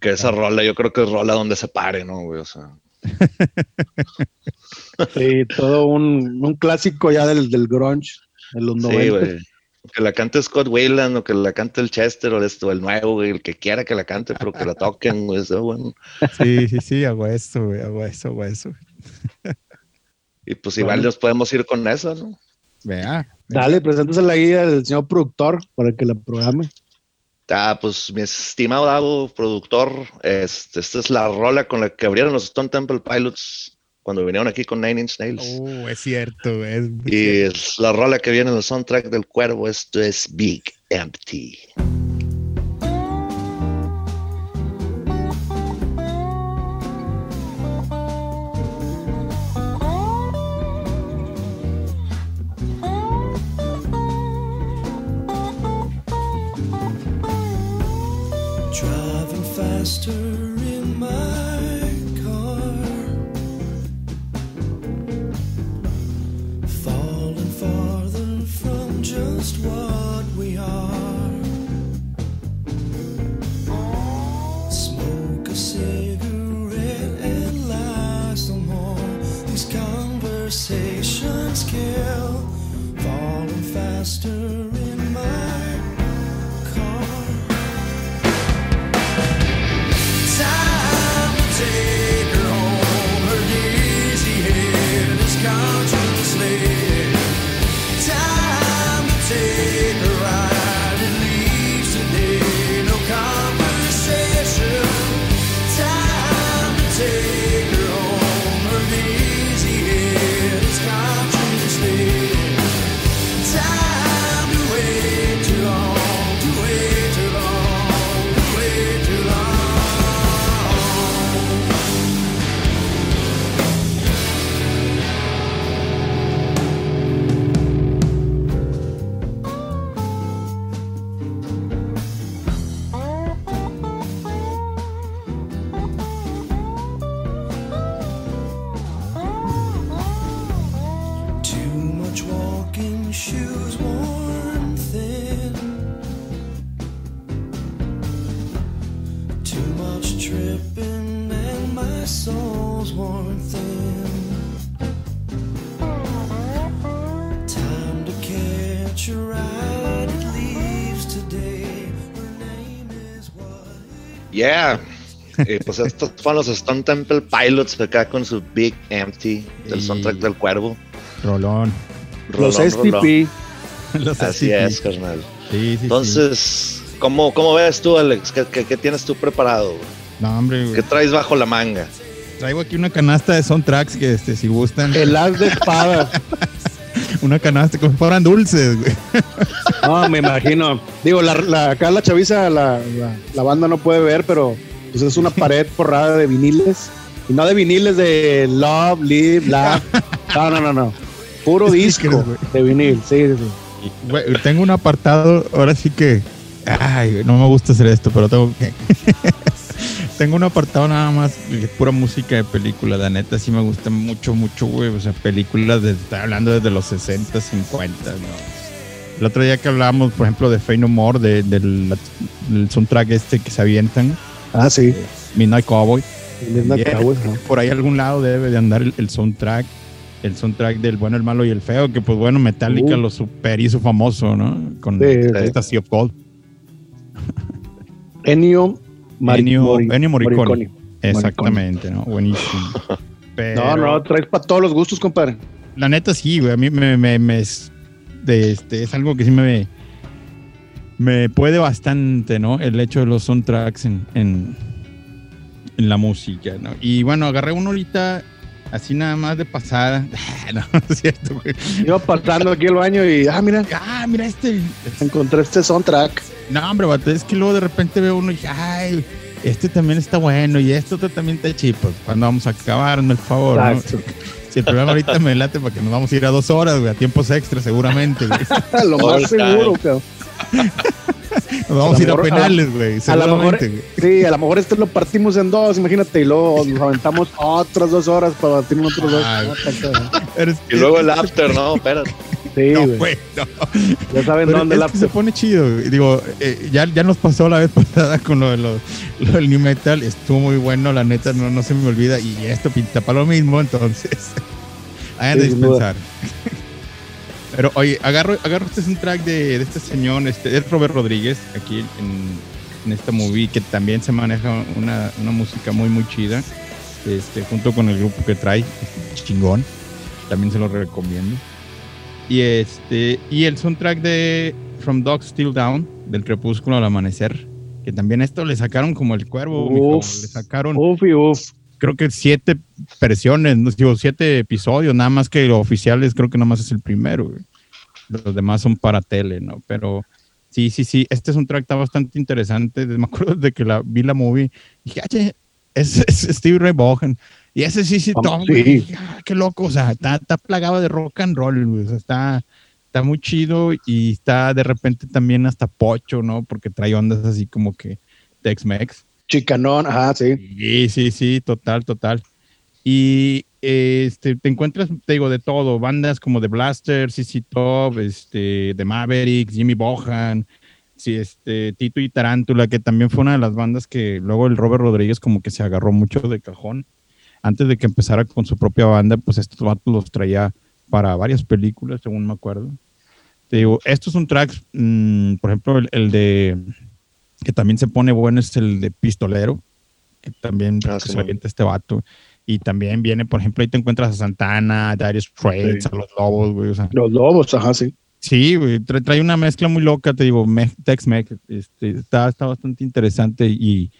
E: que esa rola, yo creo que es rola donde se pare, ¿no, güey? O sea.
B: sí, todo un, un, clásico ya del, del grunge de los 90. Sí, güey.
E: Que la cante Scott Wayland o que la cante el Chester o esto, el nuevo, güey, el que quiera que la cante, pero que la toquen, güey, eso, bueno.
C: Sí, sí, sí, hago eso, güey, hago eso, hago eso.
E: Y pues igual bueno. nos podemos ir con eso, ¿no?
C: Vea.
B: Dale, preséntase la guía del señor productor para que la programe.
E: Ah, pues mi estimado Davo, productor, este, esta es la rola con la que abrieron los Stone Temple Pilots cuando vinieron aquí con Nine Inch Nails.
C: Oh, es cierto, es
E: Y es la rola que viene en el soundtrack del cuervo, esto es Big Empty.
D: What we are. Smoke a cigarette and lie some more. These conversations kill. Falling faster
E: Yeah. Eh, pues estos fueron los Stone Temple Pilots acá con su Big Empty del
C: Y-
E: soundtrack del cuervo.
C: Rolón.
B: Los
E: Rolón,
B: STP.
C: Los
E: Así
C: STP.
E: es, carnal.
C: Sí, sí, sí.
E: Entonces, ¿cómo, ¿cómo ves tú, Alex? ¿Qué, qué, qué tienes tú preparado? güey?
C: No, hombre, güey.
E: ¿Qué traes bajo la manga?
C: Traigo aquí una canasta de soundtracks que, este, si gustan,
B: El as de espadas.
C: una canasta como si fueran dulces, güey.
B: No, me imagino. Digo, la, la- acá la chaviza, la, la, la banda no puede ver, pero pues es una pared forrada de viniles. Y no de viniles de Love, Live, Laugh. No, no, no, no. Puro disco de vinil. Sí, sí.
C: Güey, tengo un apartado, ahora sí que. Ay, no me gusta hacer esto, pero tengo que. tengo un apartado nada más de pura música de película. La neta sí me gusta mucho, mucho, güey. O sea, películas de. Estoy hablando desde los 60, 50, ¿no? El otro día que hablábamos, por ejemplo, de Fey No More, de- del, del soundtrack este que se avientan,
B: Ah, sí.
C: Midnight Cowboy. Bien,
B: Cowboy, ¿no?
C: Por ahí a algún lado debe de andar el, el soundtrack. El soundtrack del bueno, el malo y el feo, que pues bueno, Metallica
B: Uh.
C: lo super hizo famoso, ¿no? Con
B: Sí, sí.
C: esta Sea of Gold.
B: Ennio,
C: Ennio- Ennio Morricone.
B: Morricone.
C: Exactamente, ¿no? Buenísimo. Pero,
B: No, no, traes para todos los gustos, compadre.
C: La neta sí, güey. A mí me, me- me este, es algo que sí me, me puede bastante, ¿no? El hecho de los soundtracks en, en, en la música, ¿no? Y bueno, agarré uno ahorita así nada más de pasada. no, no es cierto, güey.
B: Iba pasando aquí el baño y, ah, mira,
C: Ah, mira este.
B: encontré este soundtrack.
C: No, hombre, es que luego de repente veo uno y ay, este también está bueno y este otro también está chido. Pues, ¿Cuándo vamos a acabar? No, el favor, ¿no? Si el programa ahorita me late para que nos vamos a ir a dos horas, güey, a tiempos extra seguramente, güey.
B: Lo más seguro, cabrón.
C: Nos vamos a ir a
B: mejor-
C: penales, güey,
B: A lo mejor, sí, a lo mejor este lo partimos en dos, imagínate, y luego nos aventamos otras dos horas para partirnos otros dos.
E: Y luego el after, no, espérate.
B: Sí,
C: No,
B: güey.
C: güey, no.
B: Ya saben
C: Pero
B: dónde
C: es
B: la
C: que se pone chido. Digo, eh, ya, ya nos pasó la vez pasada con lo, de lo- lo del New Metal. Estuvo muy bueno, la neta, no, no se me olvida. Y esto pinta para lo mismo, entonces.
B: Sí, sin duda.
C: dispensar. Pero oye, agarro, agarro este soundtrack de, de este señor, este, es Robert Rodríguez, aquí en, en esta movie, que también se maneja una, una música muy, muy chida. Este, junto con el grupo que trae, chingón. También se lo recomiendo. Y este y el soundtrack de From Dog Still Down, del crepúsculo al amanecer, que también esto le sacaron como el cuervo, mijo,
B: Uf.
C: le sacaron
B: Uf y uf.
C: creo que siete versiones, digo siete episodios, nada más que los oficiales creo que nada más es el primero, güey. los demás son para tele, ¿no? Pero sí, sí, sí, este soundtrack está bastante interesante, me acuerdo de que la vi la movie, y dije, "Ah, es, es Steve Ray Vaughan. Y ese sí, sí, Tom,
B: sí.
C: "Ah, qué loco, o sea, está, está plagado de rock and roll, güey, o sea, está, está muy chido y está de repente también hasta pocho, ¿no? Porque trae ondas así como que Tex-Mex.
B: Chicanón, ajá, sí.
C: Sí, sí, sí, total, total. Y este, te encuentras, te digo, de todo, bandas como The Blaster, CC Top, este, The Mavericks, Jimmy Bohan, sí, este, Tito y Tarántula, que también fue una de las bandas que luego el Robert Rodríguez como que se agarró mucho de cajón. Antes de que empezara con su propia banda, pues estos vatos los traía para varias películas, según me acuerdo. Te digo, estos son tracks, mm, por ejemplo, el, el de que también se pone bueno es el de Pistolero, que también
E: Ah, sí,
C: se
E: man.
C: avienta este vato. Y también viene, por ejemplo, ahí te encuentras a Santana, a Dire Straits,
B: Sí.
C: a los Lobos, güey. O sea,
B: Los lobos, ajá, sí.
C: sí, güey, trae, trae una mezcla muy loca, te digo, me- Tex-Mex. Este, está, está bastante interesante y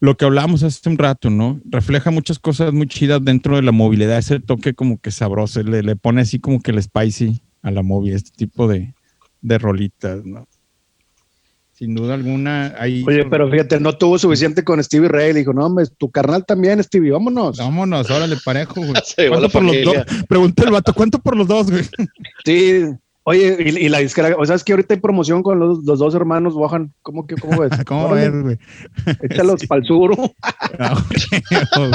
C: lo que hablábamos hace un rato, ¿no? Refleja muchas cosas muy chidas dentro de la movilidad, ese toque como que sabroso, le, le pone así como que el spicy a la movie, este tipo de, de rolitas, ¿no? Sin duda alguna, hay...
B: Oye, pero fíjate, no tuvo suficiente con Stevie Ray. Le dijo, no, hombre, tu carnal también, Stevie, vámonos.
C: Vámonos, órale, parejo, güey. ¿Cuánto por los dos? Preguntó el vato, ¿cuánto por los dos, güey?
B: Sí, Oye, y, y la disquera, o sea, es que ahorita hay promoción con los, los dos hermanos Bohan. ¿Cómo, que, cómo ves?
C: ¿Cómo
B: Órale,
C: ves, güey?
B: Échalos
C: Sí.
B: para el sur.
C: Ah, ok.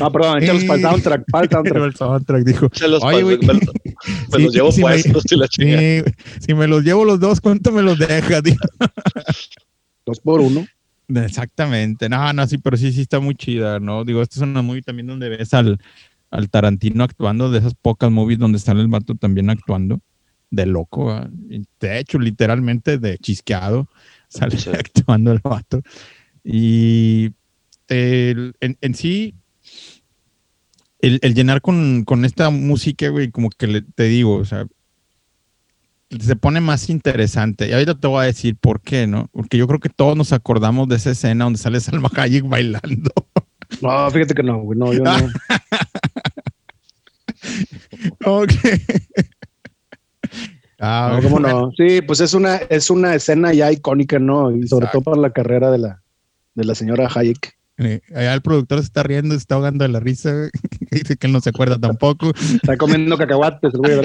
B: No, perdón, échalos para el soundtrack. Para el soundtrack.
C: el soundtrack dijo. Oye, güey.
E: me, me
C: Sí,
E: los llevo
C: sí me-
E: puestos y la chingada.
C: Sí, si me los llevo los dos, ¿cuánto me los deja?
B: Dos por uno.
C: Exactamente. No, no, sí, pero sí, sí está muy chida, ¿no? Digo, esta es una movie también donde ves al, al Tarantino actuando, de esas pocas movies donde sale el vato también actuando, de loco. Y De hecho, literalmente de chisqueado, sale
E: Sí.
C: actuando el vato. Y el- en, en sí, el, el llenar con, con esta música, güey, como que le- te digo, o sea, se pone más interesante. Y ahorita te voy a decir por qué, ¿no? Porque yo creo que todos nos acordamos de esa escena donde sale Salma Hayek bailando.
B: No, fíjate que no, güey. No, yo no.
C: Ok. Ah,
B: No, ¿Cómo no? Sí, pues es una, es una escena ya icónica, ¿no? Y sobre
C: Exacto.
B: todo para la carrera de la, de la señora Hayek.
C: eh, Allá el productor se está riendo, se está ahogando de la risa. güey. Dice que él no se acuerda tampoco.
B: Está comiendo cacahuates, el güey.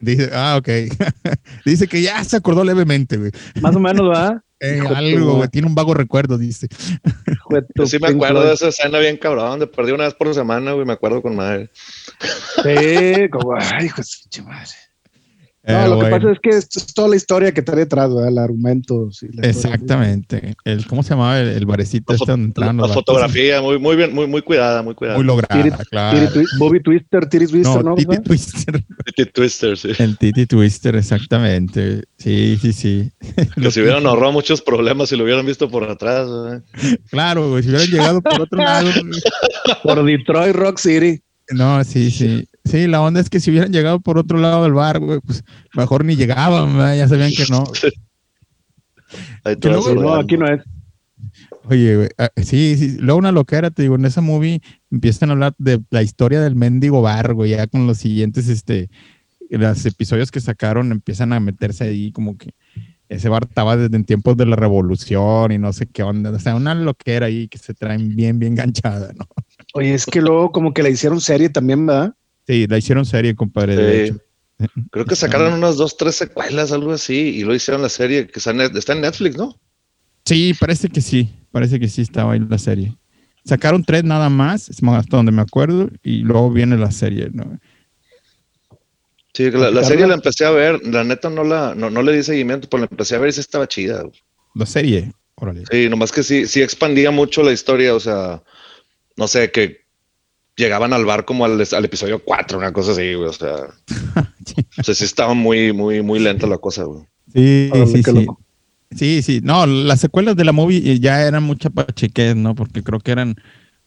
C: Dice, ah, ok. Dice que ya se acordó levemente, güey.
B: Más o menos, ¿va?
C: Eh, algo, güey. Tiene un vago recuerdo, dice.
E: Yo sí me acuerdo de esa escena bien cabrón, donde perdí una vez por semana, güey, me acuerdo con madre.
B: Sí, como, ay, hijo de madre. No,
C: Eh,
B: lo que pasa es que esto es toda la historia que trae detrás, ¿verdad? El argumento. sí, la historia,
C: Exactamente. El, ¿Cómo se llamaba el, el barecito
E: La,
C: este donde
E: la fotografía, muy, muy bien, muy, muy cuidada, muy cuidada.
C: Muy lograda,
B: Tiri-
C: claro.
B: Tiri Twi- Bobby Twister, Tiri Twister,
C: no,
B: ¿no?
C: Titi. Twister.
E: Titi Twister, sí.
C: El Titi Twister, exactamente. Sí, sí, sí.
E: Que se hubieran ahorrado muchos problemas si lo hubieran visto por atrás.
C: Claro, güey, si hubieran llegado por otro lado.
B: Por Detroit Rock City.
C: No, sí, sí. Sí, la onda es que si hubieran llegado por otro lado del bar, güey, pues mejor ni llegaban, ¿verdad? ya sabían que no.
E: Ahí
C: luego-
B: no, aquí no es.
C: Oye, güey, ah, sí, sí. Luego una loquera, te digo, en esa movie empiezan a hablar de la historia del mendigo bar, güey, ya con los siguientes, este, los episodios que sacaron empiezan a meterse ahí como que ese bar estaba desde en tiempos de la revolución y no sé qué onda. O sea, una loquera ahí que se traen bien, bien ganchada, ¿no?
B: Oye, es que luego como que la hicieron serie también, ¿verdad?
C: Sí, la hicieron serie, compadre. de hecho.
E: Creo que sacaron unas dos, tres secuelas, algo así, y lo hicieron la serie que está en, Netflix, ¿no?
C: Sí, parece que sí. Parece que sí estaba ahí la serie. Sacaron tres nada más, hasta donde me acuerdo, y luego viene la serie, ¿no?
E: Sí, la, serie la empecé a ver, la neta no la, no, no le di seguimiento, pero la empecé a ver y sí estaba chida. güey.
C: La serie, órale.
E: Sí, nomás que sí, sí expandía mucho la historia, o sea, no sé, que llegaban al bar como al, al episodio 4, una cosa así, güey, o sea, o sea, sí estaba muy, muy, muy lenta la cosa, güey.
C: Sí, sí, sí. Sí, sí. No, las secuelas de la movie eh, ya eran mucha pachequez, ¿no? Porque creo que eran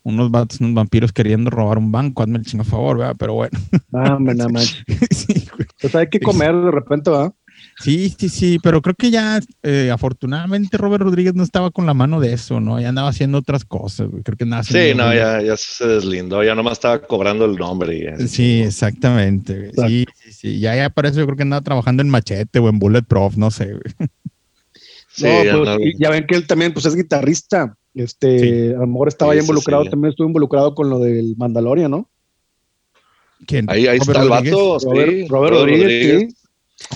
C: unos vatos, unos vampiros queriendo robar un banco, hazme el chingo a favor, ¿verdad? Pero bueno.
B: Ah, nada más.
C: sí, güey.
B: Pues hay que comer de repente, ¿verdad?
C: Sí, sí, sí, pero creo que ya, eh, afortunadamente, Robert Rodríguez no estaba con la mano de eso, ¿no? Ya andaba haciendo otras cosas, güey. Creo que andaba
E: Sí, no, ya, ya se deslindó, ya nomás estaba cobrando el nombre y ya.
C: Sí, exactamente. güey. Sí, sí, sí. Ya, ya para eso yo creo que andaba trabajando en Machete o en Bulletproof, no sé, güey.
E: Sí,
B: no,
E: ya
B: pues,
E: no-
B: ya ven que él también pues es guitarrista. Este,
C: Sí.
B: a lo mejor estaba
E: Sí,
B: ya involucrado,
E: sí.
B: también estuvo involucrado con lo del Mandalorian, ¿no?
C: ¿Quién?
E: Ahí, ahí está el
C: Rodríguez.
E: vato, sí,
B: Robert, Robert Rodríguez, sí.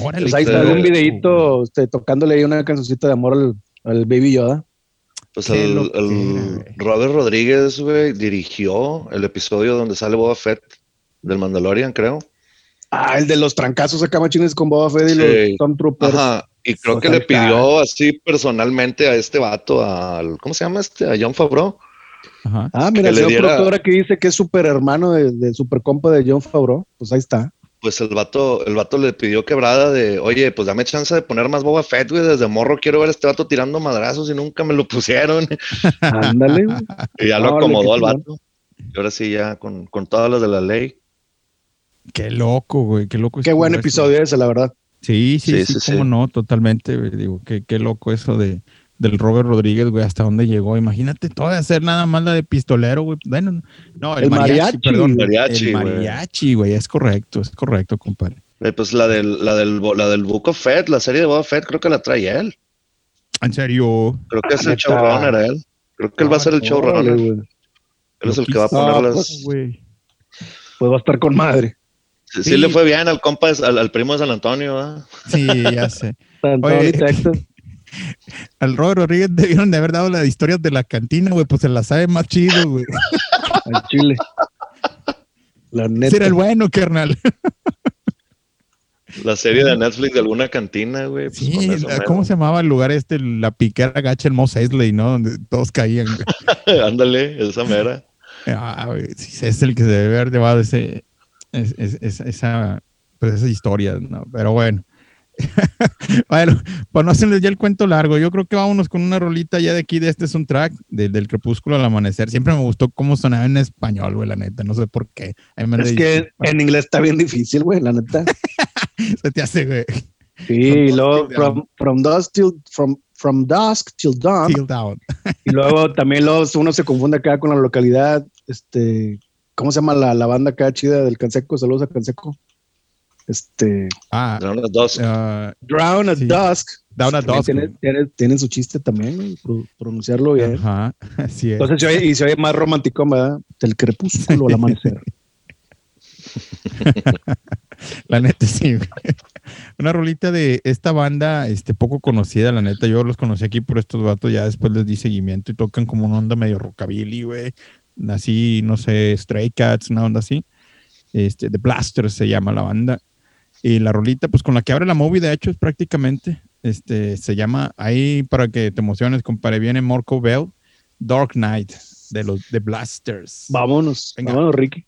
C: Órale,
B: Pues ahí está algún videito este, tocándole ahí una cancioncita de amor al, al Baby Yoda.
E: Pues el. Robert Rodríguez, güey, dirigió el episodio donde sale Boba Fett del Mandalorian, creo.
B: Ah, el de los trancazos acá machines con Boba Fett y
E: Sí.
B: los Stormtroopers.
E: Ajá. Y creo que le pidió así personalmente a este vato, al, ¿cómo se llama este? A John Favreau.
C: Ajá.
B: Ah, mira,
E: que
B: el señor
E: diera-
B: productor aquí dice que es super hermano de, de super compa de John Favreau. Pues ahí está.
E: Pues el vato, el vato le pidió quebrada de, oye, pues dame chance de poner más Boba Fett, güey. Desde morro quiero ver a este vato tirando madrazos y nunca me lo pusieron.
B: Ándale. güey.
E: Y ya lo
B: Órale,
E: acomodó al vato. Y ahora sí, ya con, con todas las de la ley.
C: Qué loco, güey. Qué loco.
B: Qué buen episodio ese, la verdad.
C: Sí, sí, sí,
E: Sí, sí,
C: cómo
E: sí.
C: no, totalmente. Digo, qué, qué loco eso de del Robert Rodríguez, güey, hasta dónde llegó. Imagínate todo de hacer nada más la de pistolero, güey. Bueno, no, el,
B: El
C: mariachi,
B: mariachi,
C: perdón.
E: mariachi,
C: el
E: güey.
C: mariachi, güey, es correcto, es correcto, compadre.
E: Eh, pues la del, la del, la del Book of Fett, la serie de Boba Fett, creo que la trae él.
C: En serio,
E: Creo que es el showrunner él. Creo que él va a ser el
B: Órale,
E: showrunner.
B: güey.
E: Él es el que va a poner
B: Ah,
E: las.
B: pues,
C: güey.
B: Pues va a estar con madre.
E: Sí,
C: Sí.
E: le fue bien al compa, al, al primo de San Antonio, ¿ah?
C: Sí, ya sé.
B: San
C: Oye.
B: Antonio, Texas.
C: Al Robert Rodríguez debieron de haber dado las historias de la cantina, güey, pues se la sabe más chido, güey.
B: al Chile. La
C: Ese
B: neta.
C: era el bueno, carnal.
E: La serie de Netflix de alguna cantina, güey. pues,
C: Sí,
E: mero.
C: ¿cómo se llamaba el lugar este? La piquera gacha, el Mos Eisley, ¿no? Donde todos caían. güey.
E: Ándale, esa mera.
C: Ah, güey, sí, es el que se debe haber llevado ese, es- es- es- esa, pues esa historia, ¿no? Pero bueno. bueno, para no hacerles ya el cuento largo, yo creo que vámonos con una rolita ya de aquí, de este es un track, de- del crepúsculo al amanecer. Siempre me gustó cómo sonaba en español, güey, la neta, no sé por qué.
B: Es que en inglés está bien difícil, güey, la neta.
C: se te hace, güey.
B: Sí, luego from, from dusk till from, from dusk till dawn.
C: Till.
B: Y luego también luego uno se confunde acá con la localidad. Este, ¿cómo se llama la, la banda acá chida del Canseco? Saludos a Canseco. Este,
C: Ah,
E: unas dos.
C: ah,
B: Drown at
C: Sí.
B: Dusk.
C: Down at Dusk,
B: Tiene,
C: güey.
B: tiene- tienen su chiste también, pro- pronunciarlo bien.
C: ajá, así es.
B: Entonces se oye, y se oye más romántico, ¿verdad? Del crepúsculo al amanecer.
C: La neta, sí. Una rolita de esta banda, este, poco conocida, la neta. Yo los conocí aquí por estos vatos, ya después les di seguimiento y tocan como una onda medio rockabilly, güey. Así, no sé, Stray Cats, una onda así. Este, The Blasters se llama la banda. Y la rolita, pues con la que abre la movie, de hecho, es prácticamente, este, se llama, ahí para que te emociones, compadre, viene Marco Bell, Dark Knight, de los The Blasters.
B: Vámonos,
C: Venga.
B: vámonos, Ricky.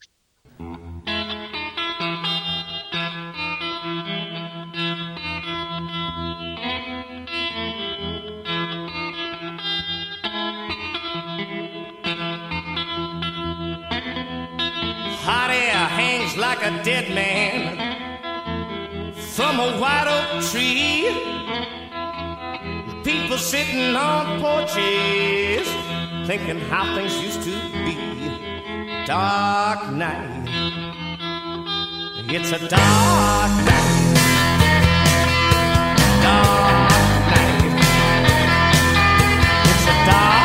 F: Hot air hangs like a dead man from a white oak tree. People sitting on porches thinking how things used to be. Dark night. It's a dark night. Dark night. It's a dark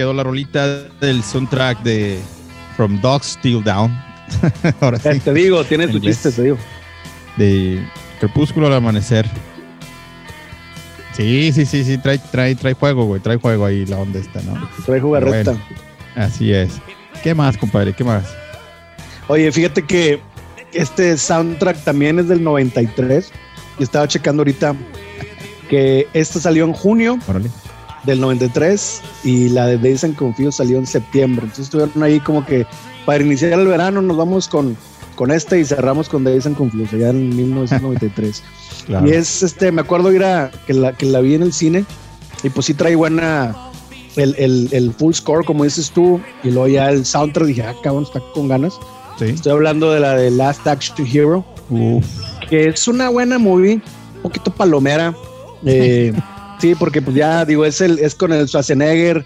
C: quedó la rolita del soundtrack de From Dogs Till Down. Ahora sí,
B: Te digo, tiene
C: inglés.
B: chiste, te digo.
C: de Crepúsculo al amanecer. Sí, sí, sí, sí, trae, trae, trae juego, güey, trae juego ahí la onda esta, ¿no?
B: Trae jugarreta.
C: Bueno. Así es. ¿Qué más, compadre? ¿Qué más?
B: Oye, fíjate que este soundtrack también es del 93. Y estaba checando ahorita que esta salió en junio
C: Órale.
B: Del 93 y la de Days and Confused salió en septiembre. Entonces estuvieron ahí como que para iniciar el verano nos vamos con, con este y cerramos con Days and Confused allá en 1993.
C: Claro.
B: Y es este, me acuerdo ir a que la, que la vi en el cine y pues sí trae buena el, el, el full score, como dices tú, y luego ya el soundtrack dije, ah, cabrón, está con ganas.
C: Sí.
B: Estoy hablando de la de Last Action Hero,
C: Uf.
B: que es una buena movie, un poquito palomera. eh, sí, porque pues ya digo, es, el, es con el Schwarzenegger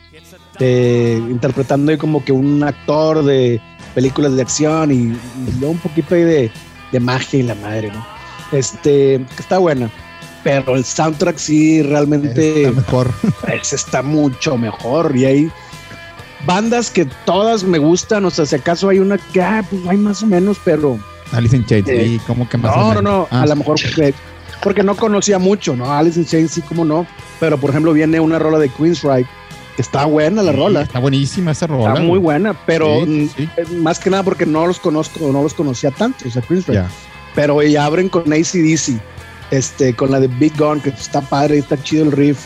B: eh, interpretando como que un actor de películas de acción y, y luego un poquito ahí de, de magia y la madre, ¿no? Este, que está buena. Pero el soundtrack sí realmente
C: Está mejor.
B: pues, está mucho mejor y hay bandas que todas me gustan, o sea, si acaso hay una que ah, pues hay más o menos, pero
C: Alice in Chains,
B: Eh,
C: ¿cómo que más? o
B: no, no,
C: menos?
B: no,
C: Ah,
B: a lo mejor porque, no conocía mucho, ¿no? Alice in Chains sí, como no, pero por ejemplo viene una rola de Queensryche Está buena la rola.
C: Está buenísima esa rola.
B: Está muy buena, pero
C: Sí,
B: mm,
C: sí.
B: eh, más que nada porque no los conozco, no los conocía tanto, o sea, Queensrÿche.
C: Ya.
B: Pero ya abren con ACDC, este, con la de Big Gun, que está padre, está chido el riff.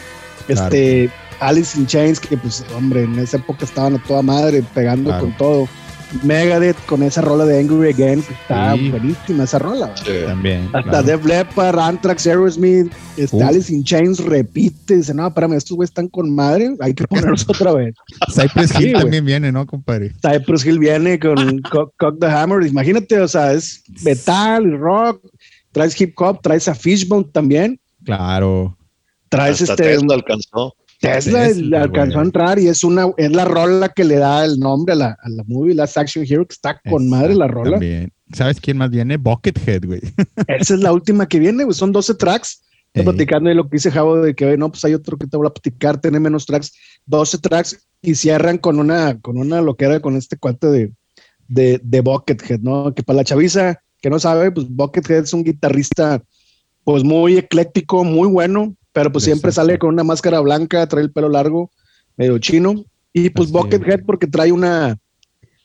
B: Este, Alice in Chains, que pues, hombre, en esa época estaban a toda madre, pegando
C: Claro.
B: con todo. Megadeth con esa rola de Angry Again, que está
C: Sí.
B: buenísima esa rola.
E: Sí.
C: También.
B: Hasta
C: claro.
B: Def Leppard, Anthrax, Aerosmith, este. Alice in Chains repite, dice, no, espérame, estos güeyes están con madre, hay que ponerlos otra vez.
C: Cypress Hill también viene, ¿no, compadre?
B: Cypress Hill viene con Co- Cock the Hammer. Imagínate, o sea, es metal y rock. Traes hip hop, traes a Fishbone también.
C: Claro.
B: Traes
E: Hasta
B: este.
E: Tesla alcanzó.
B: Tesla, alcanzó a entrar y es una es la rola que le da el nombre a la, a la movie, Last Action Hero, que está con madre la rola.
C: También. ¿Sabes quién más viene? Buckethead, güey.
B: Esa es la última que viene, güey. Son 12 tracks. Estoy platicando de lo que dice Javo de que no, pues hay otro que te voy a platicar, tiene menos tracks, 12 tracks y cierran con una, con una loquera con este cuate de, de, de Buckethead, ¿no? Que para la chaviza que no sabe, pues Buckethead es un guitarrista pues muy ecléctico, muy bueno, pero pues siempre sale con una máscara blanca, trae el pelo largo, medio chino, y pues
C: Así
B: Buckethead porque trae una,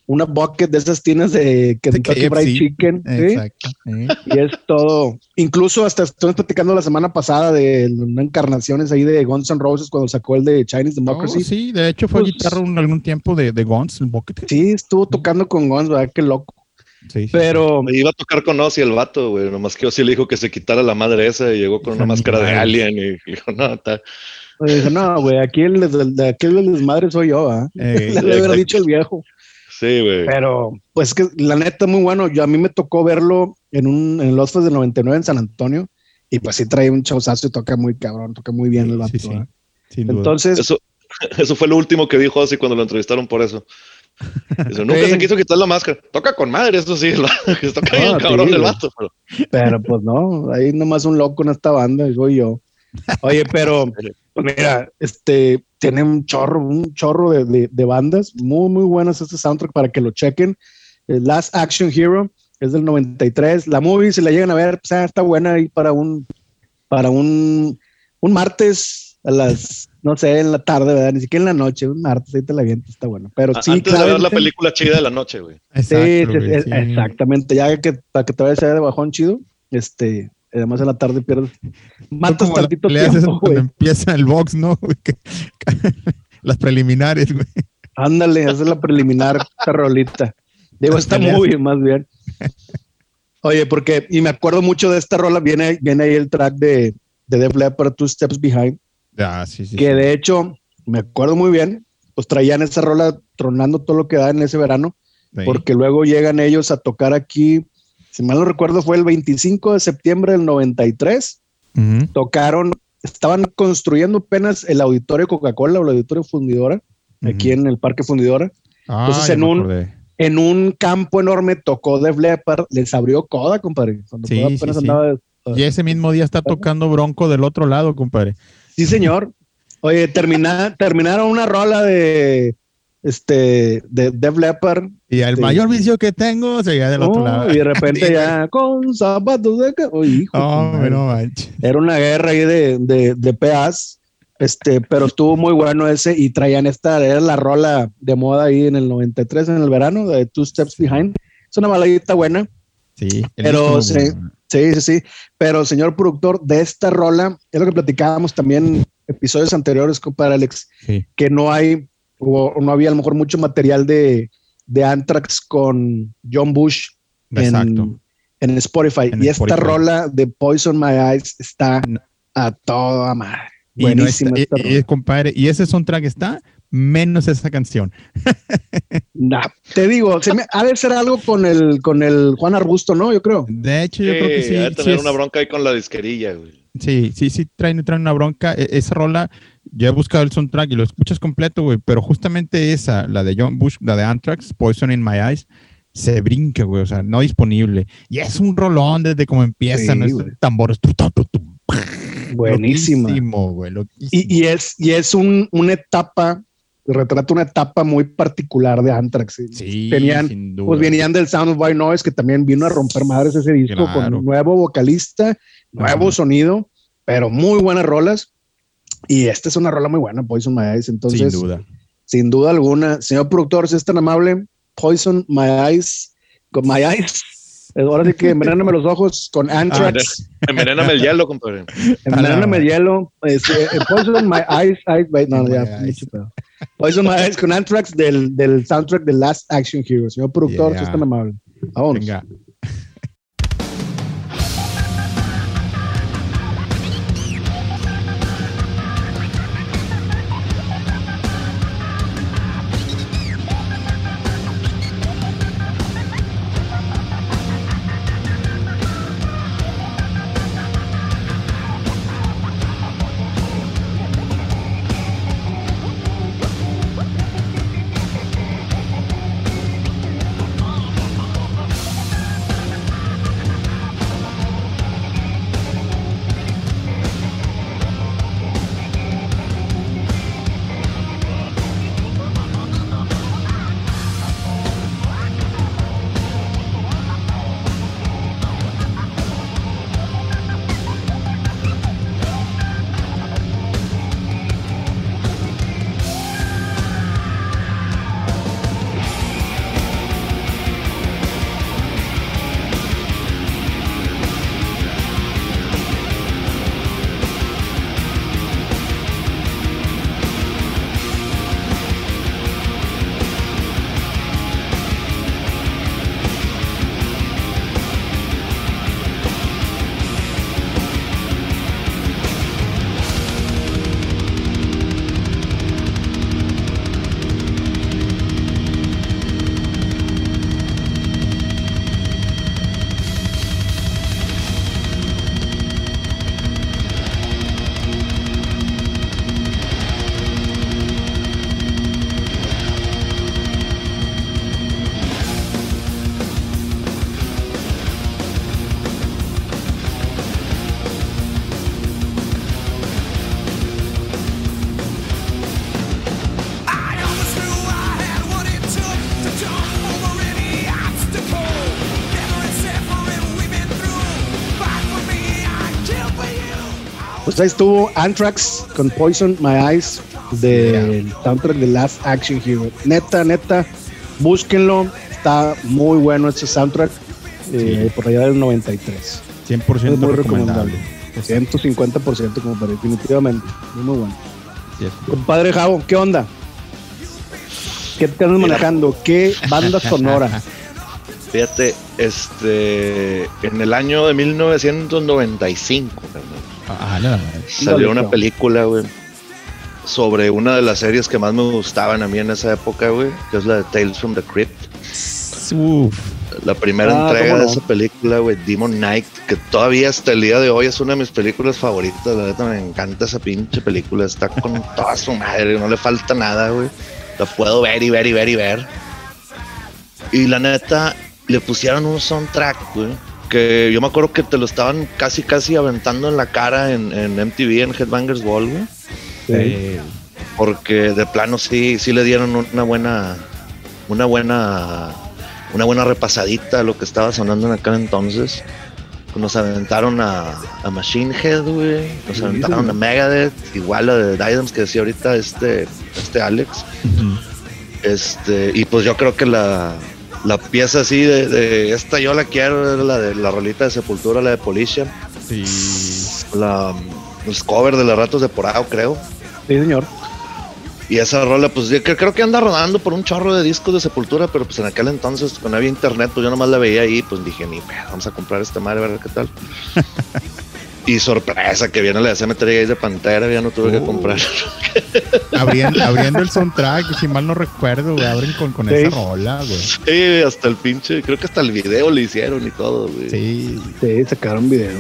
B: una bucket de esas tiendas de Kentucky. Fried Chicken, ¿sí?
C: Exacto. ¿eh?
B: Y es todo. Incluso hasta estoy platicando la semana pasada de una encarnaciones ahí de Guns N' Roses cuando sacó el de Chinese Democracy. sí.
C: sí, de hecho fue
B: Pues-
C: guitarra un, algún tiempo de, de Guns, el Buckethead.
B: estuvo tocando con Guns, ¿verdad? Qué loco.
C: Sí, sí,
B: Pero
E: Me iba a tocar con Ozzy el vato, güey. Nomás que Ozzy le dijo que se quitara la madre esa y llegó con una máscara de alien y dijo, no, está.
B: pues, dije, no, güey, aquí el, de aquel del desmadre soy yo, ¿ah?
C: Eh,
B: Le
E: exacto.
B: dicho el viejo.
E: Sí, güey.
B: Pero, pues que la neta, muy bueno. Yo a mí me tocó verlo en un en el Osfest del 99 en San Antonio. Y pues sí trae un chauzazo y toca muy cabrón, toca muy bien el vato.
C: sí, sí,
B: ¿verdad?
C: sin duda.
B: Entonces,
E: Eso, eso fue lo último que dijo Ozzy cuando lo entrevistaron por eso. Dice, nunca
B: Sí.
E: se quiso quitar la máscara. Toca con madre, eso sí. que toca bien
B: No,
E: cabrón
B: sí,
E: el
B: güey.
E: vato. Pero,
B: Pero pues no, hay nomás un loco en esta banda, soy yo. Oye, pero mira, este tiene un chorro, un chorro de, de- de bandas muy, muy buenas este soundtrack para que lo chequen. El Last Action Hero es del 93. La movie, si la llegan a ver, pues, ah, está buena ahí para un, para un, un martes a las, no sé, en la tarde, ¿verdad? Ni siquiera en la noche, un martes, ahí te la avientas, está bueno. Pero sí,
E: antes de ver la película chida de la noche, güey.
B: Sí,
C: Exacto,
B: sí,
C: güey,
B: sí,
C: sí.
B: exactamente. Ya que para que te vayas allá de bajón chido, este, además en la tarde pierdes, matas
C: como la
B: tantito
C: esa
B: tiempo,
C: cuando
B: güey.
C: empieza el box, ¿no? Las preliminares, güey.
B: Ándale, esa es la preliminar, esta rolita. Digo, está muy bien, más bien. Oye, porque, y me acuerdo mucho de esta rola, viene, viene ahí el track de, de Def Leppard, Two Steps Behind,
C: Ah, sí, sí.
B: que
C: sí.
B: de hecho, me acuerdo muy bien, pues traían esa rola tronando todo lo que da en ese verano,
C: Sí.
B: porque luego llegan ellos a tocar aquí, si mal no recuerdo, fue el 25 de septiembre del 93,
C: Ujú.
B: tocaron, estaban construyendo apenas el auditorio Coca-Cola o el auditorio fundidora, aquí en el Parque Fundidora.
C: Ah,
B: entonces en un-
C: acordé.
B: En un campo enorme tocó Def Leppard, les abrió coda, compadre. Cuando
C: Sí,
B: Coda apenas andaba.
C: Y ese mismo día está tocando Bronco del otro lado, compadre.
B: Sí, señor. Oye, termina, terminaron una rola de este de Def Leppard.
C: Y el
B: Sí.
C: mayor vicio que tengo sería del otro
B: Oh,
C: lado.
B: y de repente ya con zapatos de Oye, hijo,
C: Oh, no.
B: Era una guerra ahí de, de, de PAs, este, pero estuvo muy bueno ese y traían esta, era la rola de moda ahí en el 93, en el verano, de Two Steps Behind. Es una baladita buena,
C: Sí.
B: Pero sí.
C: bueno.
B: Sí, sí, sí, pero señor productor, de esta rola, es lo que platicábamos también en episodios anteriores, compadre Alex,
C: Sí.
B: que no hay, o no había a lo mejor mucho material de, de Anthrax con John Bush
C: Exacto.
B: en, en Spotify.
C: En
B: y esta rola de Poison My Eyes está a toda madre.
C: Y, no está-
B: esta
C: y-
B: rola.
C: y, compadre, y ese soundtrack está menos esa canción.
B: Nah, te digo, se me- ha de ser algo con el, con el Juan Arbusto, ¿no? Yo creo.
C: De hecho, yo creo que sí.
E: ha de
C: sí
E: tener
C: es-
E: una bronca ahí con la disquerilla, güey.
C: Sí, sí, sí, traen, traen una bronca. E- esa rola, yo he buscado el soundtrack y lo escuchas completo, güey, pero justamente esa, la de John Bush, la de Anthrax, Poison in My Eyes, se brinca, güey, o sea, no disponible. Y es un rolón desde como empiezan
B: Sí, güey.
C: tambores. Tu, tu, tu, tu.
B: Buenísima.
C: Loquísimo, güey, loquísimo.
B: Y, y es, y es un, una etapa, retrata una etapa muy particular de Anthrax.
C: sí,
B: tenían,
C: sin duda.
B: Pues venían del Sound of White Noise, que también vino a romper madres ese disco
C: Claro.
B: con nuevo vocalista, nuevo sonido, pero muy buenas rolas. Y esta es una rola muy buena, Poison My Eyes. Entonces,
C: Sin duda.
B: sin duda alguna, señor productor, si es tan amable, Poison My Eyes, con My Eyes. Ahora sí que envenename los ojos con Anthrax.
E: Envenéname el hielo, compadre.
B: Envenename el hielo. este, eh, Poison My Eyes. Eyes no, ya,
C: Eyes.
B: mucho pedo. My Eyes con Anthrax del, del soundtrack de Last Action Hero. Señor productor, si es
C: Yeah.
B: tan amable. Vámonos.
C: Venga.
B: Pues ahí estuvo Anthrax con Poison My Eyes del soundtrack de Last Action Hero. Neta, neta, búsquenlo. Está muy bueno ese soundtrack eh, por allá del 93.
C: 100%
B: Es muy
C: recomendable.
B: recomendable. 150% como para definitivamente. Muy, muy bueno.
C: Es.
B: Compadre Javo, ¿qué onda? ¿Qué te andas manejando? ¿Qué banda sonora?
E: Fíjate, este, en el año de 1995, carnal,
C: Ah,
E: salió una película, güey, sobre una de las series que más me gustaban a mí en esa época, güey, que es la de Tales from the Crypt.
C: Uf,
E: La primera
B: Ah,
E: entrega
B: ¿cómo
E: de
B: no?
E: esa película, güey, Demon Knight, que todavía hasta el día de hoy es una de mis películas favoritas. La neta me encanta esa pinche película. Está con toda su madre, no le falta nada, güey. La puedo ver y ver y ver y ver. Y la neta, le pusieron un soundtrack, güey. Que yo me acuerdo que te lo estaban casi, casi aventando en la cara en, en MTV, en Headbangers Ball, güey.
C: eh,
E: Porque de plano sí, sí le dieron una buena, una buena, una buena repasadita a lo que estaba sonando en aquel entonces. Nos aventaron a, a Machine Head, güey. Nos
B: Sí,
E: aventaron
B: sí.
E: a Megadeth, igual la de Diadems que decía ahorita este, este Alex. Este, y pues yo creo que la, la pieza así de, de esta yo la quiero, era la de la rolita de Sepultura, la de Policia.
C: Sí.
E: La, los cover de los ratos de Porao, creo.
B: Sí, señor.
E: Y esa rola, pues yo creo creo que anda rodando por un chorro de discos de Sepultura, pero pues en aquel entonces, cuando no había internet, pues yo nomás la veía ahí, pues dije, ni pedo, vamos a comprar esta madre, a ver qué tal. y sorpresa, que viene la Gates de Pantera, ya no tuve que
C: Oh.
E: comprar.
C: Abriendo, abriendo el soundtrack, si mal no recuerdo, güey, abren con, con
B: Sí.
C: esa rola, güey.
E: Sí, hasta el pinche, creo que hasta el video le hicieron y todo, güey.
C: Sí,
B: Sí, sacaron video.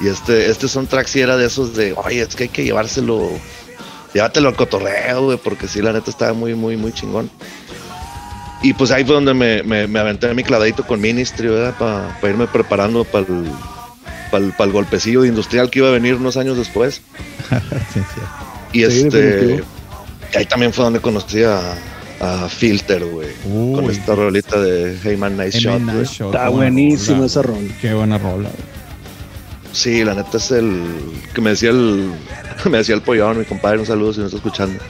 E: Y este, este soundtrack sí era de esos de, oye, es que hay que llevárselo, llévatelo al cotorreo, güey, porque sí, la neta estaba muy, muy, muy chingón. Y pues ahí fue donde me, me, me aventé mi clavadito con Ministry, ¿verdad? Para irme preparando para el, golpecillo industrial que iba a venir unos años después.
C: sí, sí.
E: Y
B: Sí,
E: este, ahí también fue donde conocí a, a Filter, güey. Con esta rolita de Hey Man Nice
C: Hey,
E: Shot,
C: man, nice shot,
B: Está
C: rola.
B: esa rola.
C: Qué buena rola, güey.
E: Sí, la neta es el que me decía el me decía el pollón, mi compadre, un saludo si no está escuchando.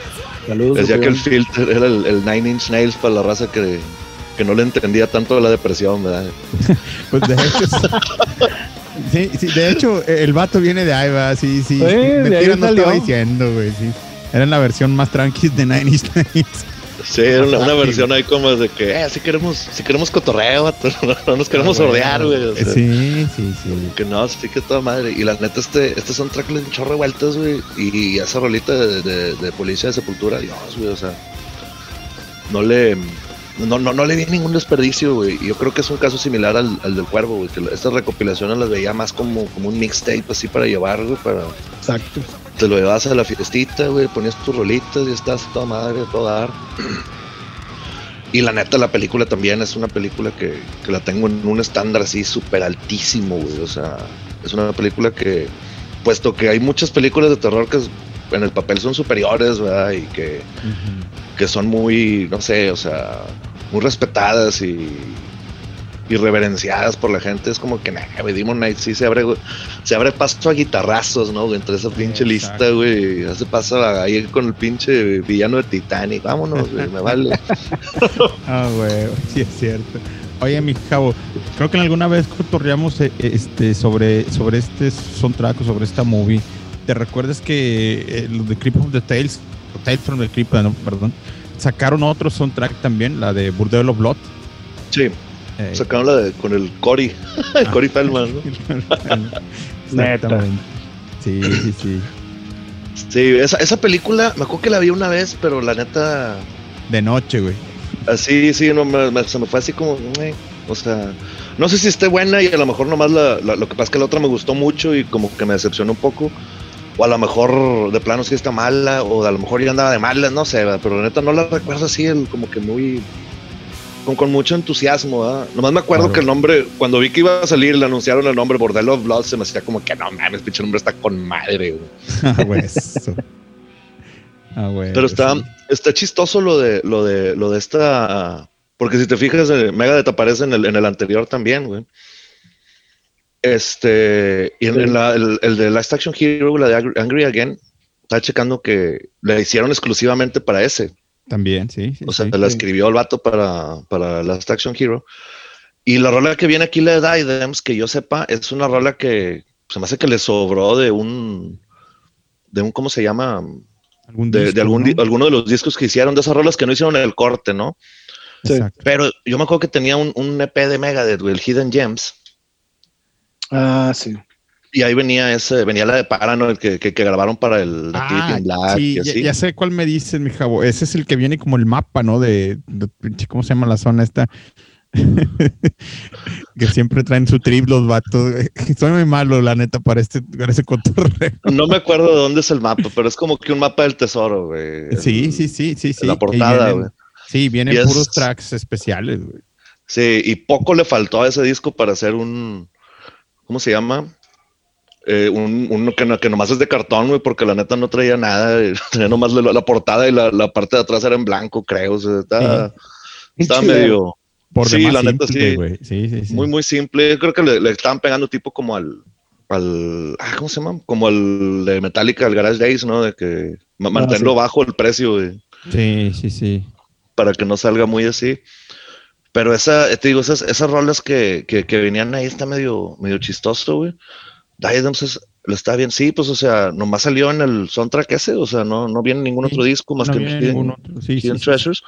B: Saludos.
E: Decía que el filter era el, el Nine Inch Nails para la raza que, que no le entendía tanto de la depresión, ¿verdad?
C: Pues de hecho. Sí, sí, de hecho, el vato viene de ahí, va, sí, sí.
B: Ahí
C: Mentira no estaba diciendo, güey, sí. Era la versión más tranqui de Nine Inch Nails.
E: Sí, era una, una versión ahí como de que, eh, si queremos, si queremos cotorreo, vato, no, no nos queremos
C: Ah, güey.
E: sordear, güey. o sea,
C: Sí, sí, sí.
E: Que no, sí que toda madre. Y la neta, este, este soundtrack le dio un chorro de vueltas, güey. Y esa rolita de, de, de Policía de Sepultura, Dios, güey, o sea. No le. No, no, no le di ningún desperdicio, güey. Y Yo creo que es un caso similar al, al del Cuervo, güey. Que estas recopilaciones las veía más como, como un mixtape así para llevar, güey. Para,
B: Exacto.
E: te lo llevabas a la fiestita, güey. Ponías tus rolitas y estás toda madre, a todo dar. Y la neta, la película también es una película que, que la tengo en un estándar así súper altísimo, güey. O sea, es una película que, puesto que hay muchas películas de terror que en el papel son superiores, ¿verdad? Y que, que son muy, no sé, o sea, muy respetadas y, y reverenciadas por la gente. Es como que, nah, güey, Demon Knight sí se abre, se abre paso a guitarrazos, ¿no? Entre esa pinche lista, güey. Ya se pasa ahí con el pinche villano de Titanic. Vámonos, güey, me vale.
C: Ah, güey, sí es cierto. Oye, mi chavo, creo que en alguna vez cotorreamos eh, este, sobre, sobre este soundtrack o sobre esta movie. ¿Te recuerdas que eh, los de Creep of the Tales, o Tales from the Creep, no, perdón, sacaron otro soundtrack también, la de Burdel of Blood?
E: Sí,
C: Eh,
E: sacaron la de, con el Cory, el
C: Ah.
E: Cory Feldman, ¿no?
C: Exactamente. Sí, sí, sí.
E: Sí, esa, esa película, me acuerdo que la vi una vez, pero la neta,
C: De noche, güey.
E: así, sí, no, me- me- se me fue así como, eh, o sea, no sé si esté buena y a lo mejor nomás la, la- lo que pasa es que la otra me gustó mucho y como que me decepcionó un poco. O a lo mejor de plano sí está mala, o a lo mejor ya andaba de malas, no sé, ¿verdad? pero neta no la recuerdo así, el- como que muy. Con, con mucho entusiasmo, ¿verdad? Nomás me acuerdo
C: Claro.
E: que el nombre, cuando vi que iba a salir, le anunciaron el nombre Bordello of Blood, se me hacía como que no mames, pinche nombre está con madre, güey.
C: Ah, güey, eso. Ah, güey.
E: Pero está, está chistoso lo de, lo de, lo de esta. Porque si te fijas, eh, Megadeth aparece en el, en el anterior también, güey. Este. Y en,
B: Sí.
E: en la- el, el de Last Action Hero, la de Angry- Again, estaba checando que la hicieron exclusivamente para ese.
C: También, sí. sí,
E: O sea,
C: sí.
E: la escribió el vato para, para Last Action Hero. Y la rola que viene aquí, la de Diadems, que yo sepa, es una rola que se me hace que le sobró de un. De un, ¿cómo se llama?
C: Algún
E: de, de
C: disco,
E: algún
C: ¿no?
E: di- alguno de los discos que hicieron, de esas rolas que no hicieron el corte, ¿no?
B: Sí.
E: Pero yo me acuerdo que tenía un, un EP de Megadeth, el Hidden Gems,
B: Ah, sí.
E: y ahí venía ese, venía la de Paranoid que, que, que grabaron para el
C: Ah,
E: Black
C: sí,
E: y
C: ya,
E: así.
C: ya sé cuál me dices, mi jabo. Ese es el que viene como el mapa, ¿no? De, de- pinche, ¿cómo se llama la zona esta? que siempre traen su trip los vatos. Soy muy malo, la neta, para este, para ese cotorreo.
E: No me acuerdo de dónde es el mapa, pero es como que un mapa del tesoro, güey.
C: Sí, sí, sí, sí, sí.
E: La portada,
C: vienen-
E: güey.
C: Sí, vienen
E: Y es-
C: puros tracks especiales, güey.
E: Sí, y poco le faltó a ese disco para hacer un, ¿cómo se llama? Eh, un, uno que, no- que nomás es de cartón, güey, porque la neta no traía nada, traía nomás la, la portada y la, la parte de atrás era en blanco, creo, o sea, estaba, estaba
B: Chilero.
E: medio...
C: Por
E: Sí, la neta,
C: simple,
E: sí.
C: Sí, sí, sí.
E: Muy, muy simple. Yo creo que le, le estaban pegando tipo como al, al, ah, ¿cómo se llama? Como al de Metallica, al Garage Days, ¿no? De que ma- mantenerlo
B: sí.
E: bajo el precio, güey,
C: Sí, sí, sí.
E: para que no salga muy así. Pero esa, te digo, esas, esas rolas que, que, que venían ahí está medio, medio chistoso, güey. Diadems lo está bien, sí, pues, o sea, nomás salió en el soundtrack ese, o sea, no, no viene ningún
C: Sí,
E: otro disco más
C: No
E: que Hidden-.
C: Sí, sí.
E: Treasures.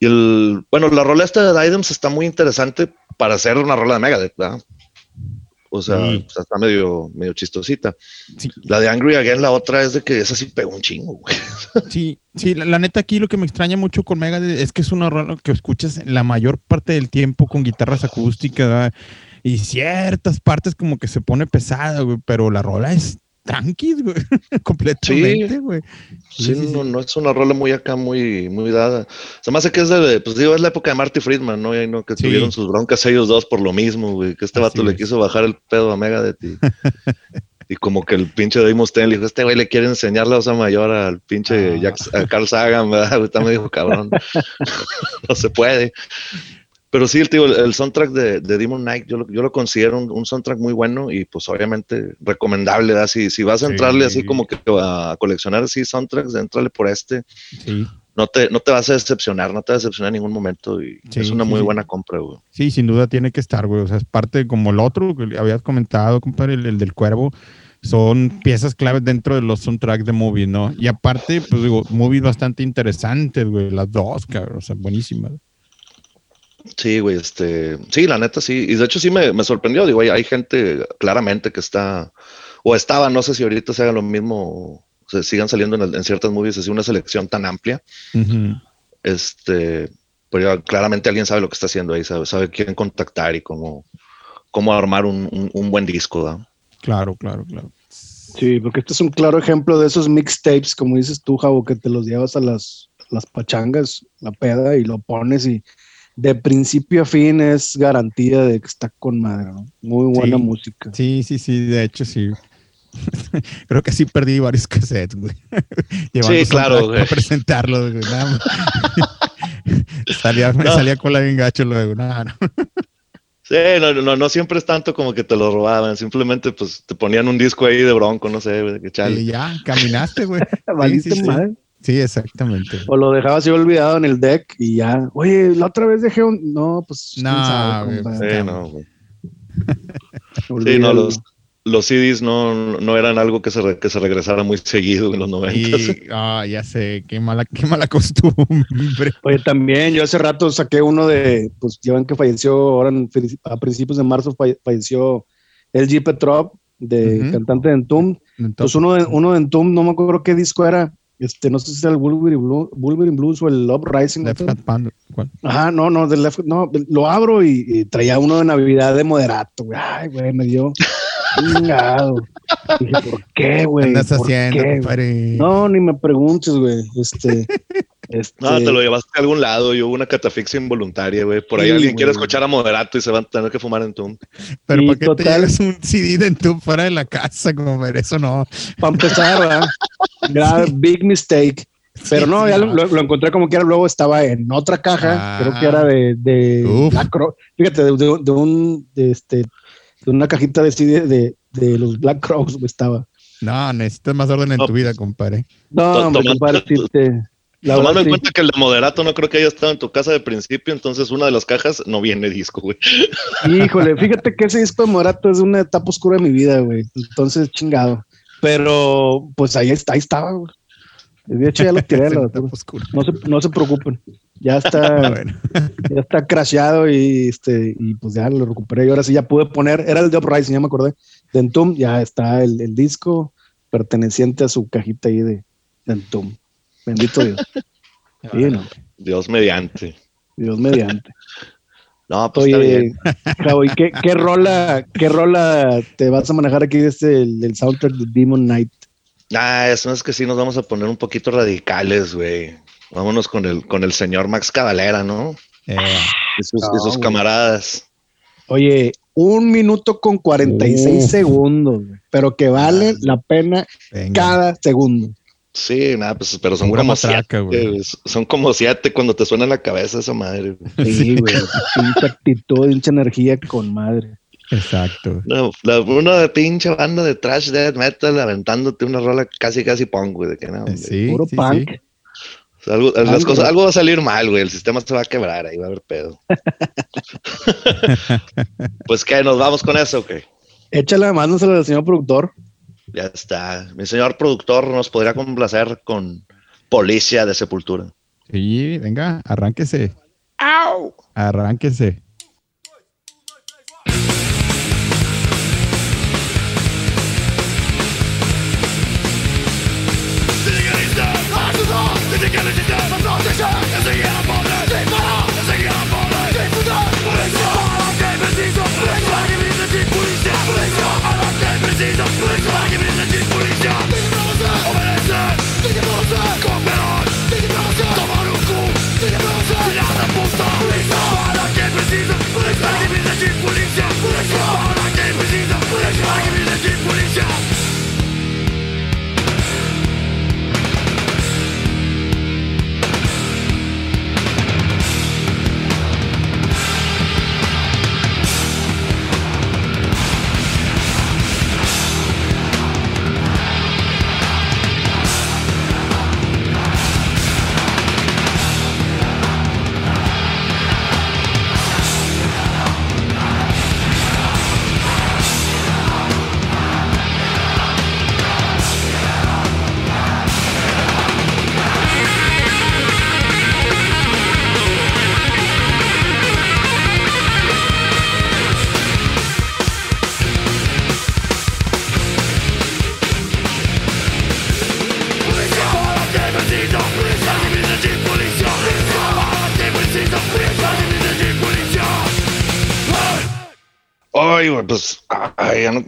E: Y el, bueno, la rola esta de Diadems está muy interesante para hacer una rola de Megadeth, ¿verdad? O sea, pues, está medio, medio chistosita.
C: Sí.
E: La de Angry Again, la otra es de que esa sí pegó un chingo, güey.
C: Sí, sí, la, la neta aquí lo que me extraña mucho con Megadeth es que es una rola que escuchas la mayor parte del tiempo con guitarras acústicas ¿verdad? y ciertas partes como que se pone pesada, güey, pero la rola es tranqui, güey, completamente, güey.
E: Sí, no, no es una rola muy acá, muy, muy dada. Se me hace que es de, pues digo, es la época de Marty Friedman, ¿no? Y ¿no? Que
C: Sí.
E: tuvieron sus broncas ellos dos por lo mismo, güey. Que este
C: Así
E: vato le quiso bajar el pedo a Megadeth y, y como que el pinche Dave Mustaine le dijo, este güey le quiere enseñar la osa mayor al pinche
C: Ah.
E: Jack- a Carl Sagan, ¿verdad? Está medio cabrón. no se puede. Pero sí, el, tío, el, el soundtrack de, de Demon Knight, yo lo, yo lo considero un, un soundtrack muy bueno y pues obviamente recomendable, ¿verdad? Si, si vas a
C: Sí.
E: entrarle así como que a coleccionar así soundtracks, entrale por este.
C: Sí,
E: No te, no te vas a decepcionar, no te vas a decepcionar en ningún momento y
C: Sí,
E: es una muy buena compra, güey.
C: sí, sin duda tiene que estar, güey. O sea, es parte como el otro que habías comentado, compadre, el, el del cuervo. Son piezas claves dentro de los soundtracks de movies, ¿no? Y aparte, pues digo, movies bastante interesantes, güey. Las dos, cabrón. O sea, buenísimas.
E: Sí, güey, este, sí, la neta sí, y de hecho sí me, me sorprendió, digo, hay, hay gente claramente que está, o estaba, no sé si ahorita se haga lo mismo, o se sigan saliendo en, el- en ciertas movies, así una selección tan amplia, este, pero ya claramente alguien sabe lo que está haciendo ahí, sabe, sabe quién contactar y cómo, cómo armar un, un- un buen disco, ¿verdad?
C: Claro, claro, claro.
B: Sí, porque este es un claro ejemplo de esos mixtapes, como dices tú, Javo, que te los llevas a las, las pachangas, la peda, y lo pones y de principio a fin es garantía de que está con madre, ¿no? Muy buena
C: Sí.
B: música.
C: Sí, sí, sí, de hecho sí. Creo que sí perdí varios cassettes, güey.
E: Sí, claro, güey.
C: Para presentarlos, güey. nada más. salía, me salía con la bien gacho luego. Nada, no.
E: Sí, no, no, no siempre es tanto como que te lo robaban, simplemente pues te ponían un disco ahí de bronco, no sé, güey, que chale.
C: Y ya, caminaste, güey.
B: Valiste
C: sí. Sí, exactamente.
B: O lo dejabas ahí olvidado en el deck y ya, oye, la otra vez dejé un. No, pues.
C: No,
B: sabe,
C: güey,
B: compadre.
E: Sí, no, güey. Sí, no, los, los CDs no, no eran algo que se, re- que se regresara muy seguido en los 90.
C: Y, ah, ya sé, qué mala, qué mala costumbre.
B: Oye, también, yo hace rato saqué uno de, pues ya ven que falleció, ahora en a principios de marzo falle- falleció LG Petrov, de cantante de. Pues
C: Entonces,
B: uno de, uno de Entombed, no me acuerdo qué disco era, este, no sé si era el Wolverine Blues, Wolverine Blues o el Uprising. ¿no?
C: Left Panda, ¿cuál?
B: Ajá, no, no, del Left- no, lo abro y, y traía uno de Navidad de moderato, güey. Ay, güey, me dio chingado. Dije, ¿por qué,
C: ¿Qué
B: güey?
C: andas
B: ¿Por
C: haciendo,
B: qué? No, ni me preguntes, güey. Este, este,
E: No, te lo llevaste a algún lado y hubo una catafixia involuntaria, güey. Por ahí
B: Sí,
E: alguien quiere escuchar a Moderato y se van a tener que fumar en Tum.
C: Pero
B: Sí,
C: ¿para qué te
B: total.
C: llevas un CD de tu fuera de la casa, compadre? Eso no.
B: para empezar, ¿verdad? Grave, big mistake. Pero
C: Sí,
B: no,
C: sí,
B: ya
C: no.
B: lo, lo encontré como que era, luego estaba en otra caja,
C: Ah.
B: creo que era de, de
C: Uf.
B: Black Crow. Fíjate, de, de- de un, de este, de una cajita de CD de, de los Black Crows güey, estaba.
C: No, necesitas más orden en
E: No.
C: tu vida, compadre.
B: No, hombre, compadre, sí, te-
E: Tomando en
B: sí.
E: cuenta que el de Moderato no creo que haya estado en tu casa de principio, entonces una de las cajas no viene disco, güey.
B: Híjole, fíjate que ese disco de Morato es una etapa oscura de mi vida, güey. Entonces, chingado. Pero, pues ahí está, ahí estaba, güey. De hecho, ya lo tiré a la. No se, no se preocupen. Ya está,
C: bueno.
B: ya está crasheado y este, y pues ya lo recuperé. Y ahora sí ya pude poner, era el de Uprising, ya me acordé. De Entomb, ya está el, el disco perteneciente a su cajita ahí de, de Entomb. Bendito Dios. Sí, no,
E: Dios mediante.
B: Dios mediante.
E: No, pues está
B: Oye,
E: bien.
B: Javo, ¿y qué, qué rola, qué rola te vas a manejar aquí desde el, el soundtrack de Demon Knight?
E: Ah, eso es que sí nos vamos a poner un poquito radicales, güey. Vámonos con el, con el señor Max Cavalera, ¿no?
C: Eh,
E: Y sus, y
B: No,
E: sus
B: güey.
E: camaradas.
B: Oye, un minuto con 46
C: Uf.
B: segundos, pero que vale la pena
C: venga.
B: cada segundo.
E: Sí, nada, pues, pero son
C: Pura
E: como
C: matraca,
E: siete. Son como siete cuando te suena en la cabeza esa madre. güey.
B: Sí, güey, pinche actitud, pinche energía con madre.
C: Exacto.
E: No, la, una de pinche banda de trash death metal aventándote una rola casi casi punk, güey. De que no, hombre.
C: Sí,
B: Puro
C: sí,
B: punk.
C: sí.
E: O sea, algo, las
B: Algo.
E: cosas, algo va a salir mal, güey. El sistema se va a quebrar, ahí va a haber pedo. pues que nos vamos con eso, ok.
B: Échala, mándasela al señor productor.
E: Ya está. Mi señor productor nos podría complacer con Policía de Sepultura.
C: Sí, venga, arránquese.
E: ¡Au! Arránquese.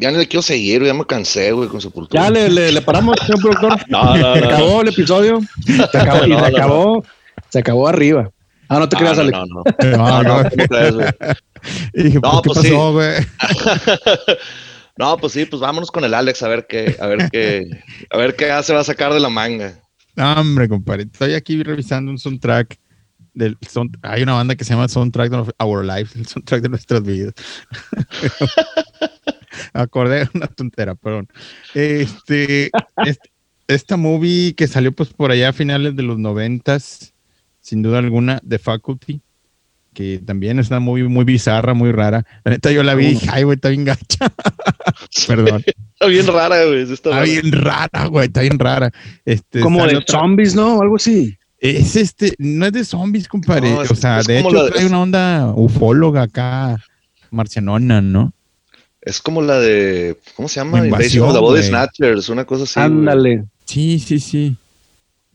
E: Ya, no, le quiero seguir, güey, ya me cansé, güey, con Sepultura.
B: Ya le, le, le paramos, señor productor.
E: No, no,
B: Se
E: no.
B: acabó el episodio. Se acabó, y
E: No,
B: se
E: no, no.
B: acabó. Se acabó arriba. Ah, no te
E: No,
B: creas,
E: no,
B: Alex.
E: no, no.
C: No,
E: No, no,
C: no.
E: ¿cómo crees, güey? No,
C: "¿Por ¿qué
E: pues sí.
C: pasó, güey?
E: No, pues sí, pues vámonos con el Alex a ver qué, a ver qué, a ver qué se va a sacar de la manga.
C: No, hombre, compadre. Estoy aquí revisando un soundtrack. Del son- hay una banda que se llama Soundtrack of Our Lives, el soundtrack de nuestras vidas. Acordé de una tontera, perdón. Este, este- esta movie que salió pues por allá a finales de los noventas, sin duda alguna, The Faculty, que también es una movie muy bizarra, muy rara. La neta yo la vi y dije, ay, güey, está bien gacha. Perdón.
E: Está bien rara, güey. Está
C: bien rara, güey, está bien rara. Este,
B: Como de
C: otra-
B: zombies, ¿no? Algo así.
C: Es este, no es de zombies, compadre.
E: No, es-
C: o sea, de hecho
E: la de-
C: trae una onda ufóloga acá, marcianona, ¿no?
E: Es como la de, ¿cómo se llama?
C: Invasión,
E: Invasion of the Body. Snatchers, una cosa así.
B: Ándale.
C: Sí, sí, sí.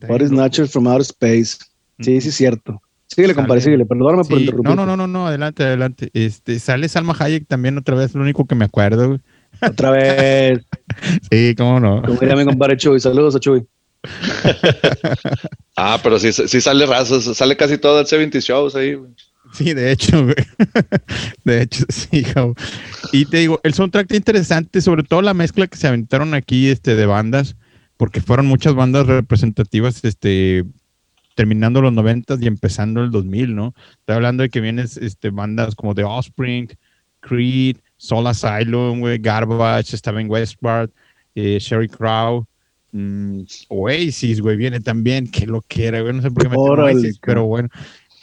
B: What is Snatchers from Outer Space. Sí, sí, es cierto. Síguele, compadre, síguele. Perdóname por
C: Sí,
B: interrumpir.
C: No, no, no, no, no, adelante, adelante. Este, sale Salma Hayek también otra vez, lo único que me acuerdo. güey.
B: Otra vez.
C: Sí, cómo no.
B: Como diría mi compadre Chuy. Saludos a Chuy.
E: Ah, pero sí, sí sale raso, sale casi todo el 70 shows ahí, güey.
C: Sí, de hecho, güey. De hecho, sí. Y te digo, el soundtrack está interesante, sobre todo la mezcla que se aventaron aquí este, de bandas, porque fueron muchas bandas representativas, este, terminando los 90 y empezando el 2000, ¿no? Estoy hablando de que vienen este, bandas como The Offspring, Creed, Soul Asylum, güey, Garbage, estaba en Westbard, eh, Sherry Crow, mm, Oasis, güey, viene también, que lo quiera, güey, no sé por qué me Oasis, pero bueno.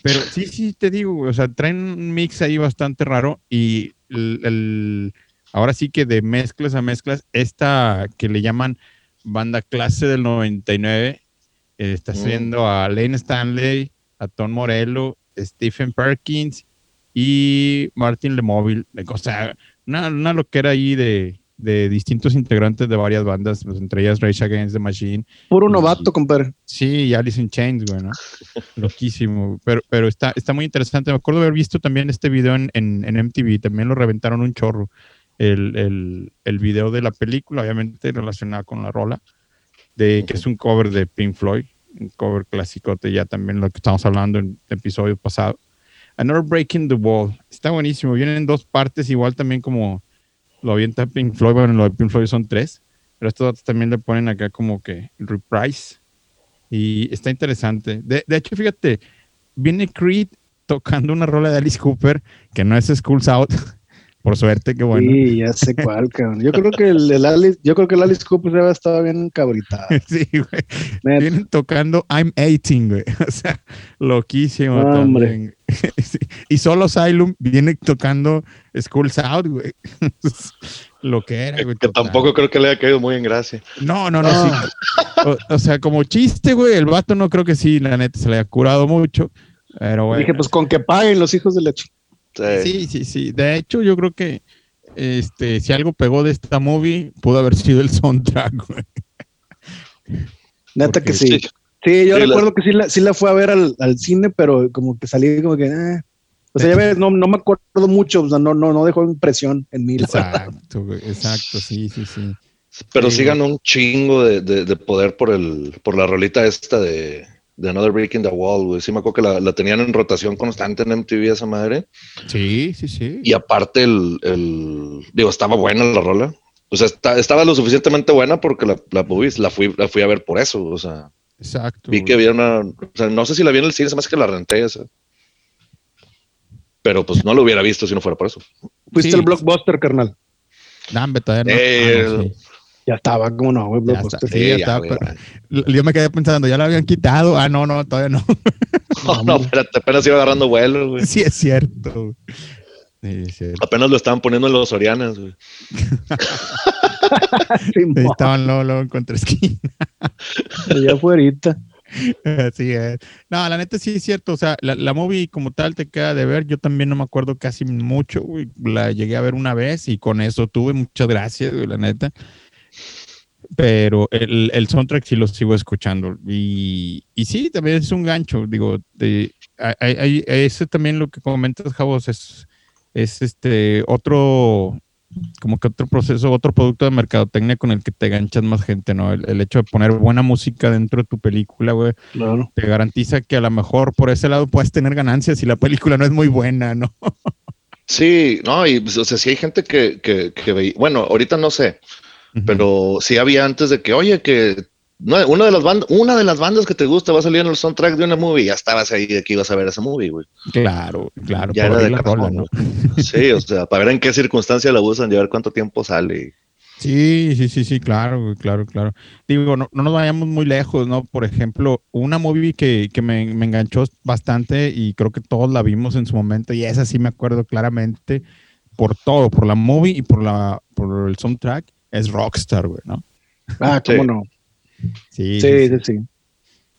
C: Pero sí, sí, te digo, o sea, traen un mix ahí bastante raro y el, el- ahora sí que de mezclas a mezclas, esta que le llaman banda clase del 99, eh, está
E: Mm.
C: haciendo a Lane Stanley, a Tom Morello, Stephen Perkins y Martin Lemobile. O sea, una, una loquera ahí de, de distintos integrantes de varias bandas, pues, entre ellas Rage Against the Machine
B: Puro novato, compadre.
C: Sí, y Alice in Chains, güey, ¿no? Loquísimo. Pero, pero está, está muy interesante. Me acuerdo haber visto también este video en, en, en MTV. También lo reventaron un chorro. El, el, el video de la película, obviamente relacionado con la rola, de que es un cover de Pink Floyd, un cover clasicote, ya también lo que estamos hablando en el episodio pasado. Another Breaking the Wall. Está buenísimo. Vienen en dos partes, igual también como lo avienta Pink Floyd. Bueno, lo de Pink Floyd son tres. Pero estos datos también le ponen acá como que reprise. Y está interesante. De, de hecho, fíjate, viene Creed tocando una rola de Alice Cooper que no es Schools Out. Por suerte, que bueno.
B: Sí, ya sé cuál, cabrón. Yo creo que el, el Alice, yo creo que el Alice Cooper debe estaba bien cabritado.
C: Sí, güey.
B: Neta.
C: Vienen tocando I'm 18, güey. O sea, loquísimo.
B: Hombre.
C: también. Sí. Y solo Asylum viene tocando Schools Out, güey. Lo que era, güey.
E: Que
C: total.
E: tampoco creo que le haya caído muy en gracia.
C: No, no, no,
B: No.
C: sí. O, o sea, como chiste, güey, el vato no creo que sí, la neta, se le haya curado mucho. Pero, güey.
B: Dije, pues con que paguen los hijos de leche.
E: Sí.
C: Sí, sí, sí. De hecho, yo creo que este, si algo pegó de esta movie, pudo haber sido el soundtrack, güey.
B: Neta
C: Porque
B: que sí.
E: Sí.
B: Sí, yo
E: Sí, la-
B: recuerdo que sí la, sí la fue a ver al, al cine, pero como que salí como que, eh. O sea, ya ves, no, no me acuerdo mucho, o sea, no, no, no dejó impresión en mí.
C: Exacto, güey. Exacto, sí, sí, sí.
E: Pero
C: Sí,
E: ganó un chingo de, de- de poder por el por la rolita esta de, de Another Breaking the Wall, güey. Sí me acuerdo que la, la tenían en rotación constante en MTV esa madre.
C: Sí, sí, sí.
E: Y aparte el, el- digo, estaba buena la rola. O sea, está- estaba lo suficientemente buena porque la, la, la fui, la fui a ver por eso. O sea,
C: Exacto.
E: vi
C: güey.
E: que había una, o sea, no sé si la vi en el cine, se me hace que la renté esa. Pero pues no lo hubiera visto si no fuera por eso.
B: Fuiste
C: Sí.
B: el blockbuster, carnal.
C: Hombre, todavía no.
E: Eh,
C: Ah, no, sí.
B: Ya estaba, como no, güey, blockbuster.
C: Sí, ya pero- Yo me quedé pensando, ya la habían quitado. Ah, no, no, todavía no.
E: No, no, espérate, apenas iba agarrando vuelo, güey.
C: sí, es cierto. Sí, es cierto.
E: Apenas lo estaban poniendo en los Sorianas, güey.
B: Sí,
C: estaban luego, luego en contraesquina.
B: ya fue ahorita.
C: Así es. No, la neta sí es cierto. O sea, la, la movie como tal te queda de ver. Yo también no me acuerdo casi mucho, güey. La llegué a ver una vez y con eso tuve muchas gracias, güey, la neta. Pero el, el soundtrack sí lo sigo escuchando. Y, y sí, también es un gancho. Digo, de, hay, hay- ese también lo que comentas, Javos, es es este otro, como que otro proceso, otro producto de mercadotecnia con el que te ganchas más gente, ¿no? El, el hecho de poner buena música dentro de tu película, güey,
B: Claro.
C: te garantiza que a lo mejor por ese lado puedes tener ganancias si la película no es muy buena, ¿no?
E: Sí, no, y pues, o sea, sí hay gente que, que, que veía, bueno, ahorita no sé, pero sí había antes de que, oye, que no, una de las bandas, una de las bandas que te gusta va a salir en el soundtrack de una movie, ya estabas ahí de que ibas a ver esa movie, güey.
C: Claro, claro.
E: Ya era de
C: la rola, ¿no?
E: Sí, o sea, para ver en qué circunstancia la usan y a ver cuánto tiempo sale.
C: Sí, sí, sí, sí, claro, claro, claro. Digo, no, no nos vayamos muy lejos, ¿no? Por ejemplo, una movie que, que me, me enganchó bastante y creo que todos la vimos en su momento, y esa sí me acuerdo claramente por todo, por la movie y por la por el soundtrack, es Rockstar, güey, ¿no?
B: Ah, cómo
E: Sí.
B: no.
C: Sí,
B: Sí, sí, sí.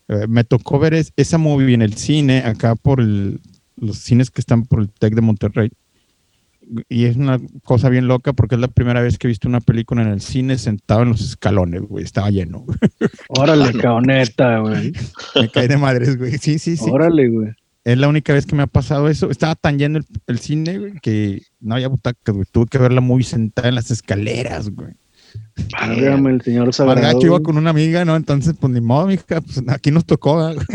C: Eh, me tocó ver es- esa movie en el cine, acá por el- los cines que están por el TEC de Monterrey. Y es una cosa bien loca porque es la primera vez que he visto una película en el cine sentado en los escalones, güey. Estaba lleno.
B: Órale, caoneta, güey.
C: Me caí de madres, güey. Sí, sí, sí.
B: Órale, güey.
C: Es la única vez que me ha pasado eso. Estaba tan lleno el, el cine, güey, que no había butacas, güey. Tuve que verla muy sentada en las escaleras, güey.
B: Válgame el señor Sagrado.
C: Margacho iba con una amiga, ¿no? Entonces, pues ni modo, mija, pues aquí nos tocó. ¿verdad?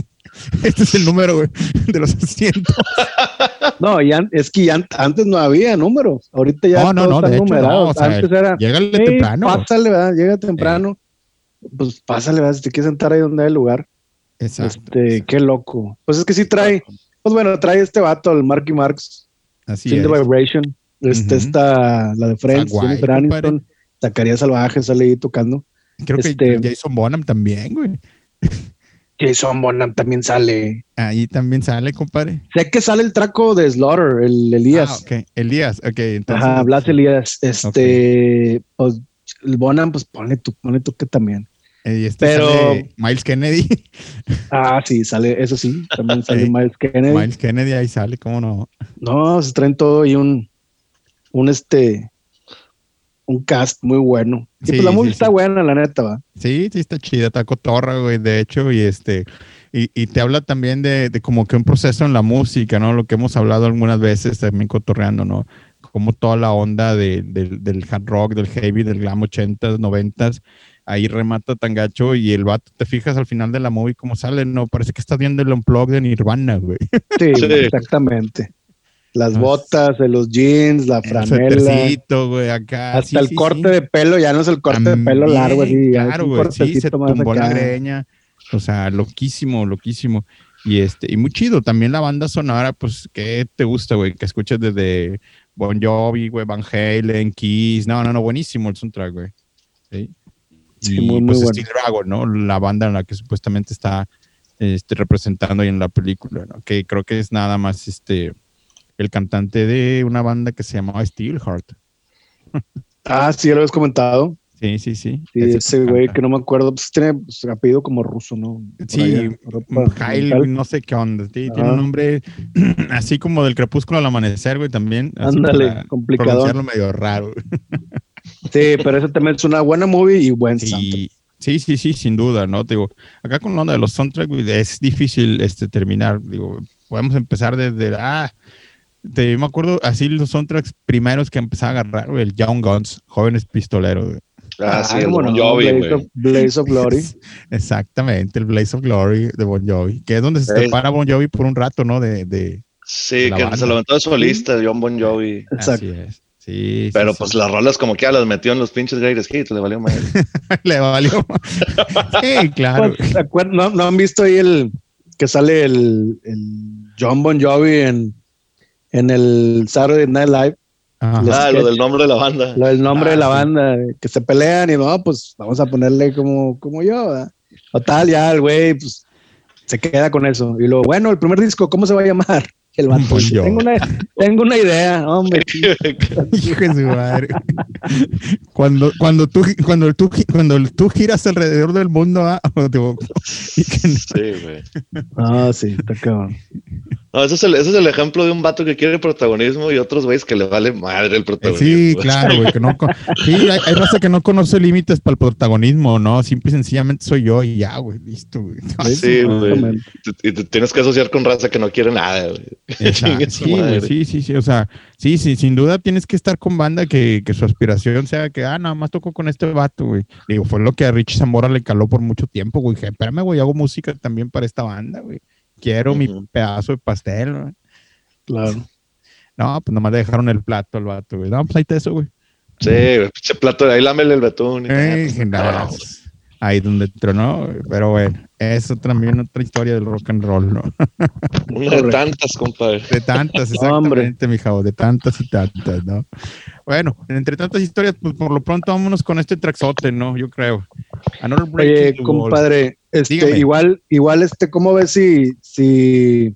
C: Este es el número, güey, de los asientos.
B: No, ya, es que ya an- antes no había números. Ahorita ya
C: No, no, no,
B: están
C: de hecho, no,
B: numerados.
C: o sea,
B: antes era.
C: Llégale
B: "Sí,
C: temprano.
B: Pásale, ¿verdad? Llega temprano. Pues pásale, ¿verdad? Si te quieres sentar ahí donde hay lugar.
C: Exacto.
B: Este, qué loco. Pues es que sí trae. Pues bueno, trae este vato, el Marky Marx.
C: Así es.
B: Vibration. Este
C: Ujú.
B: está la de Friends, Jennifer. Aniston. Zacarías Salvaje sale ahí tocando.
C: Creo que
B: este-
C: Jason Bonham también, güey.
B: Jason Bonham también sale.
C: Ahí también sale, compadre.
B: Sé que sale el traco de Slaughter, el Elías.
C: Ah, ok. Elías, ok. Entonces,
B: Ajá, Blas Elías. Este, pues, el Bonham, pues ponle tú, ponle tú que también.
C: eh, y este
B: pero-
C: sale Miles Kennedy.
B: Ah, sí, sale, eso sí, también sale. Miles Kennedy.
C: Miles Kennedy ahí sale, ¿cómo no?
B: No, se traen todo y un, un este, un cast muy bueno. Y
C: Sí,
B: pues la
C: sí,
B: música
C: sí.
B: está buena, la neta, va.
C: Sí, sí, está chida, está cotorra, güey, de hecho, y este, y, y te habla también de, de como que un proceso en la música, ¿no? Lo que hemos hablado algunas veces también cotorreando, ¿no? Como toda la onda de- del- del hard rock, del heavy, del glam 80s, 90s, ahí remata tan gacho y el vato, te fijas al final de la movie cómo sale, ¿no? Parece que estás viendo el unplug de Nirvana, güey.
B: Sí,
E: Sí.
B: exactamente. Las botas, de los jeans, la
C: El
B: franela,
C: güey, acá.
B: hasta
C: sí,
B: el
C: sí,
B: corte
C: sí.
B: de pelo, ya no es el corte de pelo largo, así,
C: Claro, güey. Sí, se tumbó la greña. O sea, loquísimo, loquísimo. Y este, y muy chido. También la banda sonora, pues, ¿qué te gusta, güey? Que escuches desde Bon Jovi, güey, Van Halen, Kiss. No, no, no, buenísimo el soundtrack, güey. Sí. Y
B: muy, muy
C: pues
B: bueno.
C: Steel Dragon, ¿no? La banda en la que supuestamente está este, representando ahí en la película, ¿no? Que creo que es nada más este el cantante de una banda que se llamaba Steelheart.
B: Ah, sí, ya lo habías comentado.
C: Sí, sí, sí.
B: Sí,
C: Ese
B: güey que no me acuerdo, pues tiene pues, apellido como ruso, ¿no? Por
C: Sí,
B: allá, Europa
C: Kyle, no sé qué onda. sí, tiene un nombre así como del crepúsculo al amanecer, güey, también.
B: Ándale, complicado.
C: Pronunciarlo medio raro.
B: Sí, pero ese también es una buena movie y buen.
C: Sí, sí, sí, sí, sin duda, ¿no? Te Digo, acá con la onda de los soundtracks, güey, es difícil este, terminar. Digo, podemos empezar desde, ah, te, me acuerdo así los soundtracks primeros que empezaba a agarrar, güey, el Young Guns, Jóvenes Pistoleros, güey.
E: Ah, sí, el
B: cómo
E: Bon
B: no,
E: Jovi,
B: Blaze, of, Blaze of Glory.
C: Exactamente, el Blaze of Glory de Bon Jovi, que es donde se separa Bon Jovi por un rato, ¿no? De, de
E: Sí, que
C: banda.
E: se levantó de solista, John Bon Jovi.
B: Exacto.
C: así es. Sí,
E: Pero
C: sí,
E: pues
C: sí.
E: las rolas como que ya las metió en los pinches greatest hits, le valió madre.
C: le valió. sí, claro.
B: Pues, ¿te acuer- ¿no, no han visto ahí el que sale el, el John Bon Jovi en, en el Saturday Night Live?
E: Ah, lo del nombre de la banda.
B: Lo del nombre
C: Ah,
B: de la
C: sí.
B: banda, que se pelean y no, pues vamos a ponerle como, como yo. ¿verdad? Total, ya el güey pues, se queda con eso. Y luego, bueno, el primer disco, ¿cómo se va a llamar? El vato,
C: Jovi.
B: tengo, una, tengo una idea, hombre.
C: Hijo de su madre. Cuando, cuando, tú, cuando, tú, cuando tú giras alrededor del mundo, ah, o te- y que no-
E: sí, güey.
B: Ah, sí, está cabrón.
E: No, ese es, el, ese es el ejemplo de un vato que quiere protagonismo y otros güeyes que le vale madre el protagonismo.
C: Sí, claro, güey, que no. Sí, hay, hay raza que no conoce límites para el protagonismo, ¿no? Simple y sencillamente soy yo y ya, güey, listo, güey.
E: Sí, güey. Y te tienes que asociar con raza que no quiere nada, güey.
C: Sí, güey, sí, sí, sí. O sea, sí, sí, sin duda tienes que estar con banda que, que su aspiración sea que, ah, nada más toco con este vato, güey. Digo, fue lo que a Richie Zamora le caló por mucho tiempo, güey. Dije, espérame, güey, hago música también para esta banda, güey. Quiero mi pedazo de pastel, güey.
B: Claro.
C: No, pues nomás le dejaron el plato al vato, güey. No, pues ahí está eso, güey.
E: Sí, güey, pinche plato, ahí lámele el betún. y
C: Eh,
E: tal.
C: nada, pues, ahí donde tronó, güey. pero bueno, eso también otra historia del rock and roll, ¿no?
E: Una de tantas, compadre.
C: De tantas,
B: No,
C: exactamente, mi javo, de tantas y tantas, ¿no? Bueno, entre tantas historias, pues por lo pronto vámonos con este traxote, ¿no? Yo creo.
B: Oye, compadre, este, igual, igual, este, ¿cómo ves si, si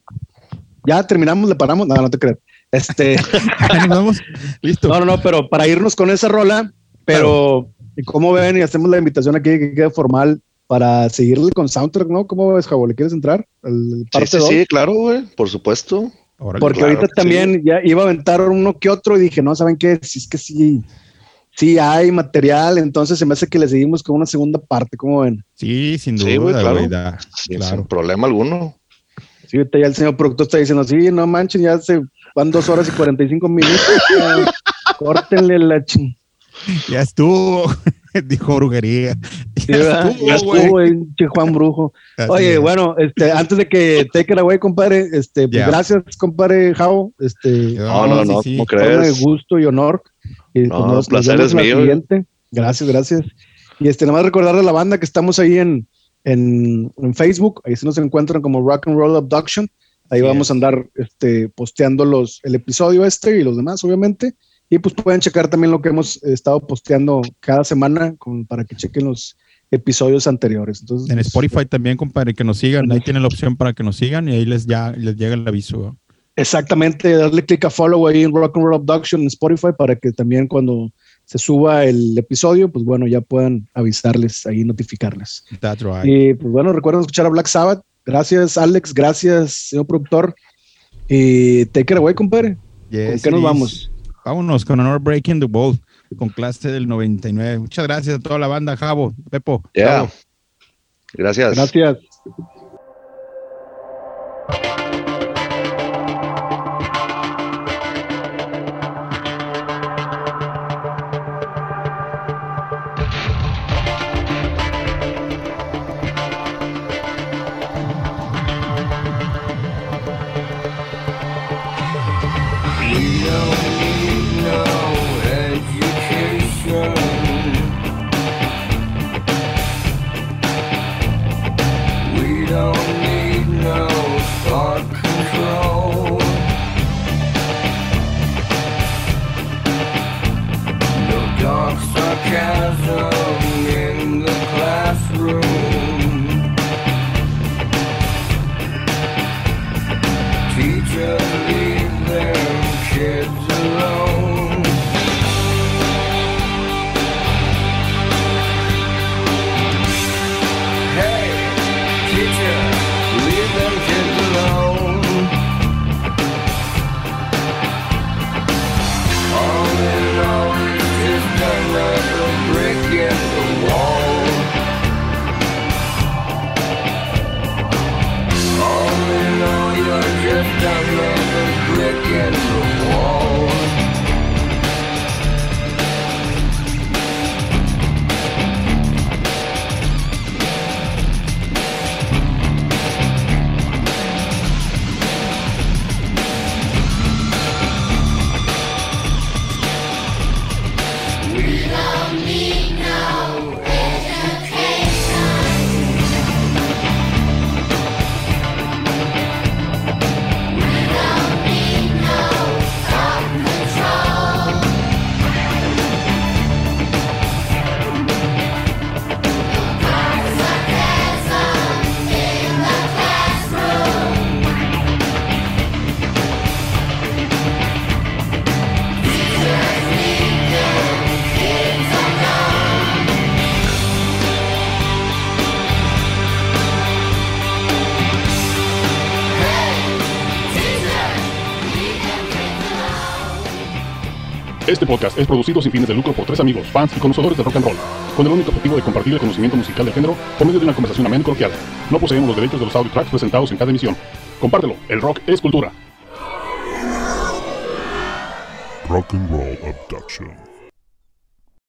B: ya terminamos, le paramos? No, no te creas. Este,
C: vamos. Listo.
B: no, no, no, pero para irnos con esa rola, pero ¿cómo ven? Y hacemos la invitación aquí que quede formal para seguirle con soundtrack, ¿no? ¿Cómo ves, Javo? ¿Le quieres entrar? El parte
E: sí,
B: dos?
E: sí, claro, güey, por supuesto.
C: Órale.
B: Porque
E: Claro
B: ahorita
E: sí.
B: también ya iba a aventar uno que otro y dije, no, ¿saben qué? Si es que sí, sí hay material, entonces se me hace que le seguimos con una segunda parte, ¿cómo ven?
C: Sí, sin
E: Sí, güey,
C: duda,
E: claro.
C: güey. da-
E: Sí,
C: claro.
E: Sin problema alguno.
B: Sí, ahorita ya el señor productor está diciendo, sí, no manchen, ya se van dos horas y 45 minutos. córtenle la ching.
C: Ya estuvo, dijo brujería. Ya
B: ¿verdad?
C: estuvo,
B: Ya
C: güey.
B: estuvo, che Juan Brujo.
C: Así
B: Oye,
C: es.
B: bueno, este, antes de que take it away, compadre, este, pues gracias, compadre Jao. Este,
E: No, no, no,
C: sí, sí.
E: ¿cómo
B: forma de
E: crees?
B: gusto y honor. Y
E: No,
B: pues, nos-
E: placer
B: nos
E: es
B: la
E: mío.
B: siguiente. Gracias, gracias. Y este, nada más recordarle a la banda que estamos ahí en, en, en Facebook, ahí se nos encuentran como Rock and Roll Abduction. Ahí vamos a andar este, posteando los, el episodio este y los demás, obviamente. Y pues pueden checar también lo que hemos estado posteando cada semana con, para que chequen los episodios anteriores. Entonces,
C: En
B: pues,
C: Spotify también, compadre, que nos sigan. Ahí tienen la opción para que nos sigan y ahí les, ya, les llega el aviso.
B: Exactamente, darle clic a follow ahí en Rock and Roll Abduction en Spotify para que también cuando se suba el episodio, pues bueno, ya puedan avisarles ahí, notificarles.
C: That's right.
B: Y pues bueno, recuerden escuchar a Black Sabbath. Gracias, Alex. Gracias, señor productor. Y take it away, compadre. ¿Con qué nos
C: is.
B: vamos?
C: Vámonos con Honor Breaking the Wall con clase del 99. Muchas gracias a toda la banda, Javo, Pepo.
E: Gracias.
B: Gracias.
G: Es producido sin fines de lucro por tres amigos, fans y conocedores de rock and roll, con el único objetivo de compartir el conocimiento musical del género por medio de una conversación amena y coloquial. No poseemos los derechos de los audio tracks presentados en cada emisión. Compártelo, el rock es cultura.
A: Rock and Roll Abduction.